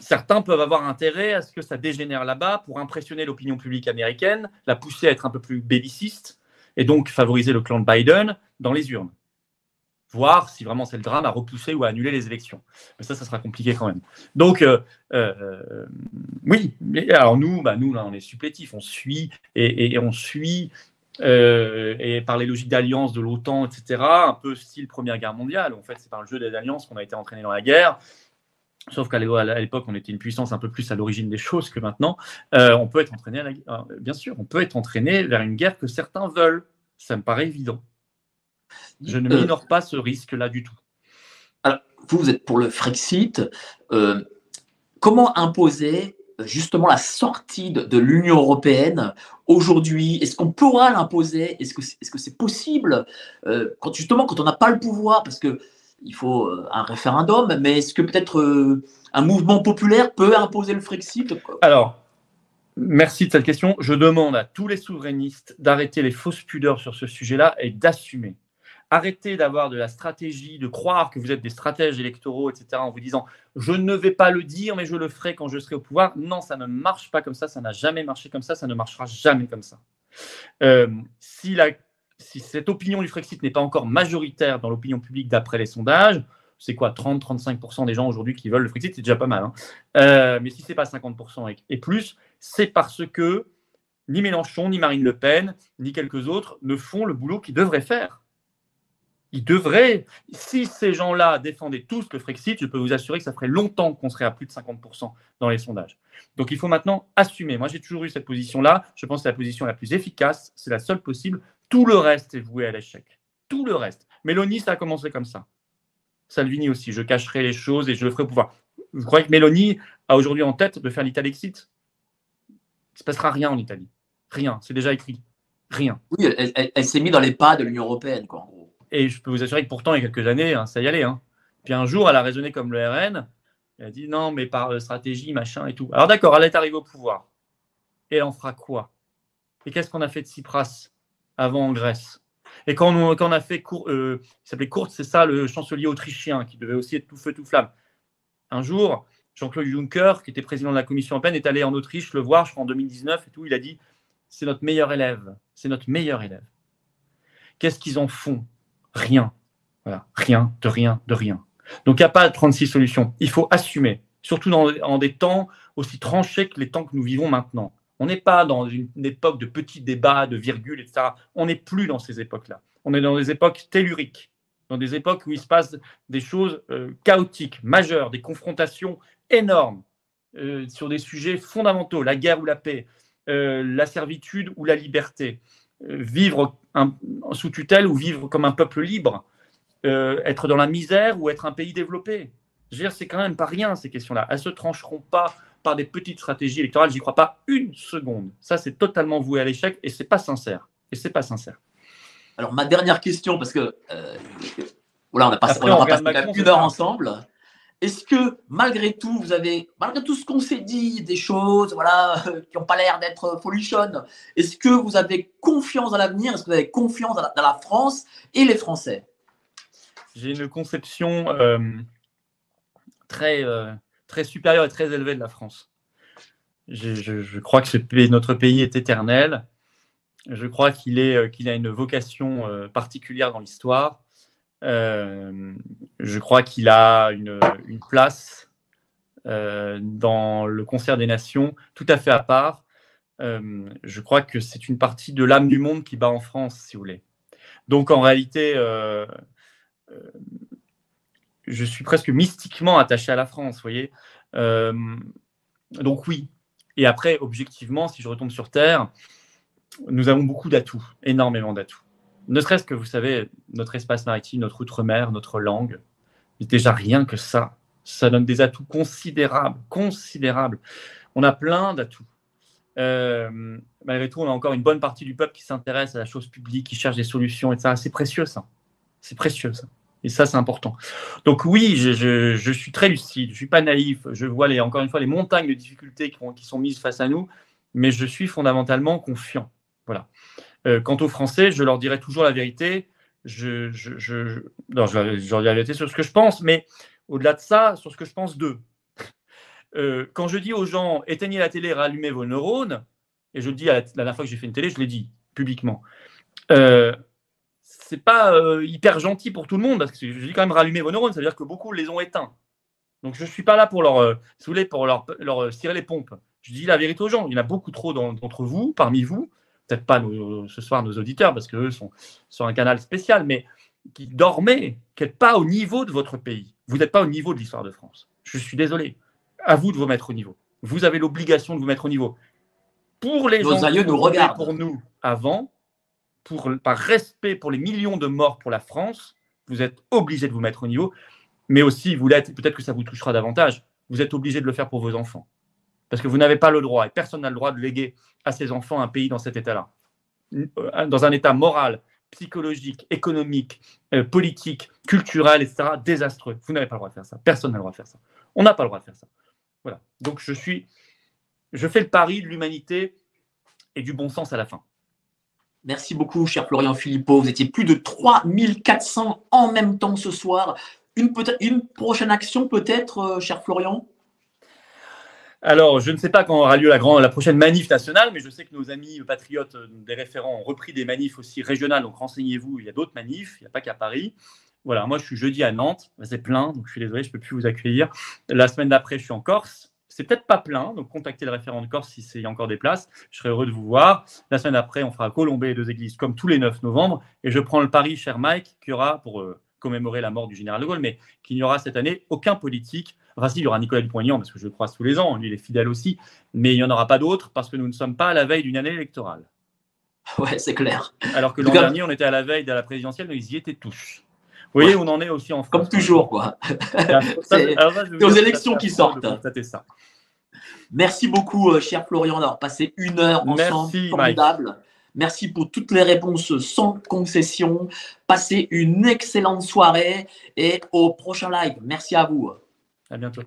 B: certains peuvent avoir intérêt à ce que ça dégénère là-bas pour impressionner l'opinion publique américaine, la pousser à être un peu plus belliciste et donc favoriser le clan de Biden dans les urnes. Voir si vraiment c'est le drame à repousser ou à annuler les élections. Mais ça, ça sera compliqué quand même. Donc, euh, euh, oui, alors nous, bah, nous, là, on est supplétifs, on suit et, on suit euh, et par les logiques d'alliance de l'OTAN, etc., un peu style Première Guerre mondiale. En fait, c'est par le jeu des alliances qu'on a été entraîné dans la guerre. Sauf qu'à l'époque, on était une puissance un peu plus à l'origine des choses que maintenant. Euh, on peut être entraîné, à euh, bien sûr, on peut être entraîné vers une guerre que certains veulent. Ça me paraît évident. Je ne euh, minore pas ce risque-là du tout.
A: Alors, vous, vous êtes pour le Frexit. comment imposer justement la sortie de, l'Union européenne aujourd'hui? Est-ce qu'on pourra l'imposer? Est-ce que c'est -ce c'est possible? Quand, Justement, quand on n'a pas le pouvoir, parce que il faut euh, un référendum, mais est-ce que peut-être euh, un mouvement populaire peut imposer le Frexit
B: Alors, merci de cette question. Je demande à tous les souverainistes d'arrêter les fausses pudeurs sur ce sujet-là et d'assumer. Arrêtez d'avoir de la stratégie, de croire que vous êtes des stratèges électoraux, etc., en vous disant je ne vais pas le dire, mais je le ferai quand je serai au pouvoir. Non, ça ne marche pas comme ça, ça n'a jamais marché comme ça, ça ne marchera jamais comme ça. Euh, si la si cette opinion du Frexit n'est pas encore majoritaire dans l'opinion publique d'après les sondages, c'est quoi 30-35% des gens aujourd'hui qui veulent le Frexit, c'est déjà pas mal. Hein. Euh, mais si c'est pas 50% et, plus, c'est parce que ni Mélenchon, ni Marine Le Pen, ni quelques autres ne font le boulot qu'ils devraient faire. Ils devraient, si ces gens-là défendaient tous le Frexit, je peux vous assurer que ça ferait longtemps qu'on serait à plus de 50% dans les sondages. Donc il faut maintenant assumer. Moi, j'ai toujours eu cette position-là. Je pense que c'est la position la plus efficace, c'est la seule possible. Tout le reste est voué à l'échec. Tout le reste. Mélanie, ça a commencé comme ça. Salvini aussi, je cacherai les choses et je le ferai au pouvoir. Vous croyez que Mélanie a aujourd'hui en tête de faire l'Italexit Il ne se passera rien en Italie. Rien, c'est déjà écrit. Rien.
A: Oui, elle, s'est mise dans les pas de l'Union européenne, quoi,
B: Et je peux vous assurer que pourtant, il y a quelques années, hein, ça y allait. Hein. Puis un jour, elle a raisonné comme le RN. Elle a dit non, mais par euh, stratégie, machin et tout. Alors d'accord, elle est arrivée au pouvoir. Et elle en fera quoi? Et qu'est-ce qu'on a fait de Tsipras? Avant en Grèce. Et quand on, a fait, court, euh, il s'appelait Kurz, c'est ça, le chancelier autrichien, qui devait aussi être tout feu, tout flamme. Un jour, Jean-Claude Juncker, qui était président de la Commission européenne, est allé en Autriche le voir, je crois en 2019 et tout. Il a dit c'est notre meilleur élève, c'est notre meilleur élève. Qu'est-ce qu'ils en font? Rien. Voilà, rien, de rien, de rien. Donc il n'y a pas de 36 solutions. Il faut assumer, surtout dans, en des temps aussi tranchés que les temps que nous vivons maintenant. On n'est pas dans une, époque de petits débats, de virgules, etc. On n'est plus dans ces époques-là. On est dans des époques telluriques, dans des époques où il se passe des choses euh, chaotiques, majeures, des confrontations énormes euh, sur des sujets fondamentaux, la guerre ou la paix, euh, la servitude ou la liberté, vivre sous tutelle ou vivre comme un peuple libre, être dans la misère ou être un pays développé. Je veux dire, c'est quand même pas rien ces questions-là. Elles se trancheront pas par des petites stratégies électorales. J'y crois pas une seconde. Ça, c'est totalement voué à l'échec et c'est pas sincère. Et c'est pas sincère.
A: Alors, ma dernière question, parce que euh, voilà, on a passé, on passé une heure ensemble. Est-ce que malgré tout, vous avez, malgré tout ce qu'on s'est dit, des choses voilà, qui n'ont pas l'air d'être folichonnes, est-ce que vous avez confiance dans l'avenir? Est-ce que vous avez confiance dans la, France et les Français?
B: J'ai une conception euh, très, euh, très supérieur et très élevé de la France. Je, crois que notre pays est éternel. Je crois qu'il euh, a une vocation euh, particulière dans l'histoire. Euh, je crois qu'il a une, place dans le concert des nations, tout à fait à part. je crois que c'est une partie de l'âme du monde qui bat en France, si vous voulez. Donc en réalité, je suis presque mystiquement attaché à la France, vous voyez. donc oui. Et après, objectivement, si je retombe sur Terre, nous avons beaucoup d'atouts, énormément d'atouts. Ne serait-ce que, vous savez, notre espace maritime, notre outre-mer, notre langue, déjà rien que ça, ça donne des atouts considérables, considérables. On a plein d'atouts. Euh, malgré tout, on a encore une bonne partie du peuple qui s'intéresse à la chose publique, qui cherche des solutions, etc. C'est précieux, ça. C'est précieux, ça. Et ça, c'est important. Donc oui, je, suis très lucide, je ne suis pas naïf. Je vois, les, encore une fois, les montagnes de difficultés qui, sont mises face à nous, mais je suis fondamentalement confiant. Voilà. Euh, quant aux Français, je leur dirai toujours la vérité. Je, leur dirai la vérité sur ce que je pense, mais au-delà de ça, sur ce que je pense d'eux. Euh, quand je dis aux gens éteignez la télé, rallumez vos neurones, et je le dis la, dernière fois que j'ai fait une télé, je l'ai dit publiquement. Euh, c'est pas euh, hyper gentil pour tout le monde parce que je dis quand même rallumer vos neurones, ça veut dire que beaucoup les ont éteints. Donc je ne suis pas là pour leur, si pour leur, leur tirer les pompes. Je dis la vérité aux gens. Il y en a beaucoup trop d'entre vous, parmi vous, peut-être pas ce soir nos auditeurs, parce qu'eux sont sur un canal spécial, mais qui dormaient, qui n'êtes pas au niveau de votre pays. Vous n'êtes pas au niveau de l'histoire de France. Je suis désolé. À vous de vous mettre au niveau. Vous avez l'obligation de vous mettre au niveau. Pour les gens
A: qui nous regardent.
B: pour nous avant, par respect pour les millions de morts pour la France, vous êtes obligé de vous mettre au niveau. Mais aussi, vous l'êtes, peut-être que ça vous touchera davantage, vous êtes obligé de le faire pour vos enfants. Parce que vous n'avez pas le droit, et personne n'a le droit de léguer à ses enfants un pays dans cet état-là. Euh, dans un état moral, psychologique, économique, euh, politique, culturel, etc., désastreux. Vous n'avez pas le droit de faire ça. Personne n'a le droit de faire ça. On n'a pas le droit de faire ça. Voilà. Donc je suis, je fais le pari de l'humanité et du bon sens à la fin.
A: Merci beaucoup, cher Florian Philippot. Vous étiez plus de 3400 en même temps ce soir. Une, prochaine action peut-être, euh, cher Florian?
B: Alors, je ne sais pas quand aura lieu la, la prochaine manif nationale, mais je sais que nos amis patriotes euh, des référents ont repris des manifs aussi régionales, donc renseignez-vous, il y a d'autres manifs, il n'y a pas qu'à Paris. Voilà, moi je suis jeudi à Nantes, c'est plein, donc je suis désolé, je ne peux plus vous accueillir. La semaine d'après, je suis en Corse. C'est peut-être pas plein, donc contactez le référent de Corse si y a encore des places. Je serai heureux de vous voir. La semaine d'après, on fera Colombey et deux églises comme tous les 9 novembre. Et je prends le pari, cher Mike, qu'il y aura, pour euh, commémorer la mort du général de Gaulle, mais qu'il n'y aura cette année aucun politique Enfin, si, il y aura Nicolas Dupont-Aignan, parce que je le croise tous les ans, lui, il est fidèle aussi, mais il n'y en aura pas d'autres parce que nous ne sommes pas à la veille d'une année électorale.
A: Ouais, c'est clair.
B: Alors que l'an dernier, on était à la veille de la présidentielle, mais ils y étaient tous. Vous voyez, on en est aussi en France.
A: Comme toujours, quoi. c'est aux élections qui sortent.
B: Ça.
A: Merci beaucoup, euh, cher Florian, d'avoir passé une heure ensemble. Merci, formidable. Merci pour toutes les réponses sans concession. Passez une excellente soirée et au prochain live. Merci à vous.
B: À bientôt.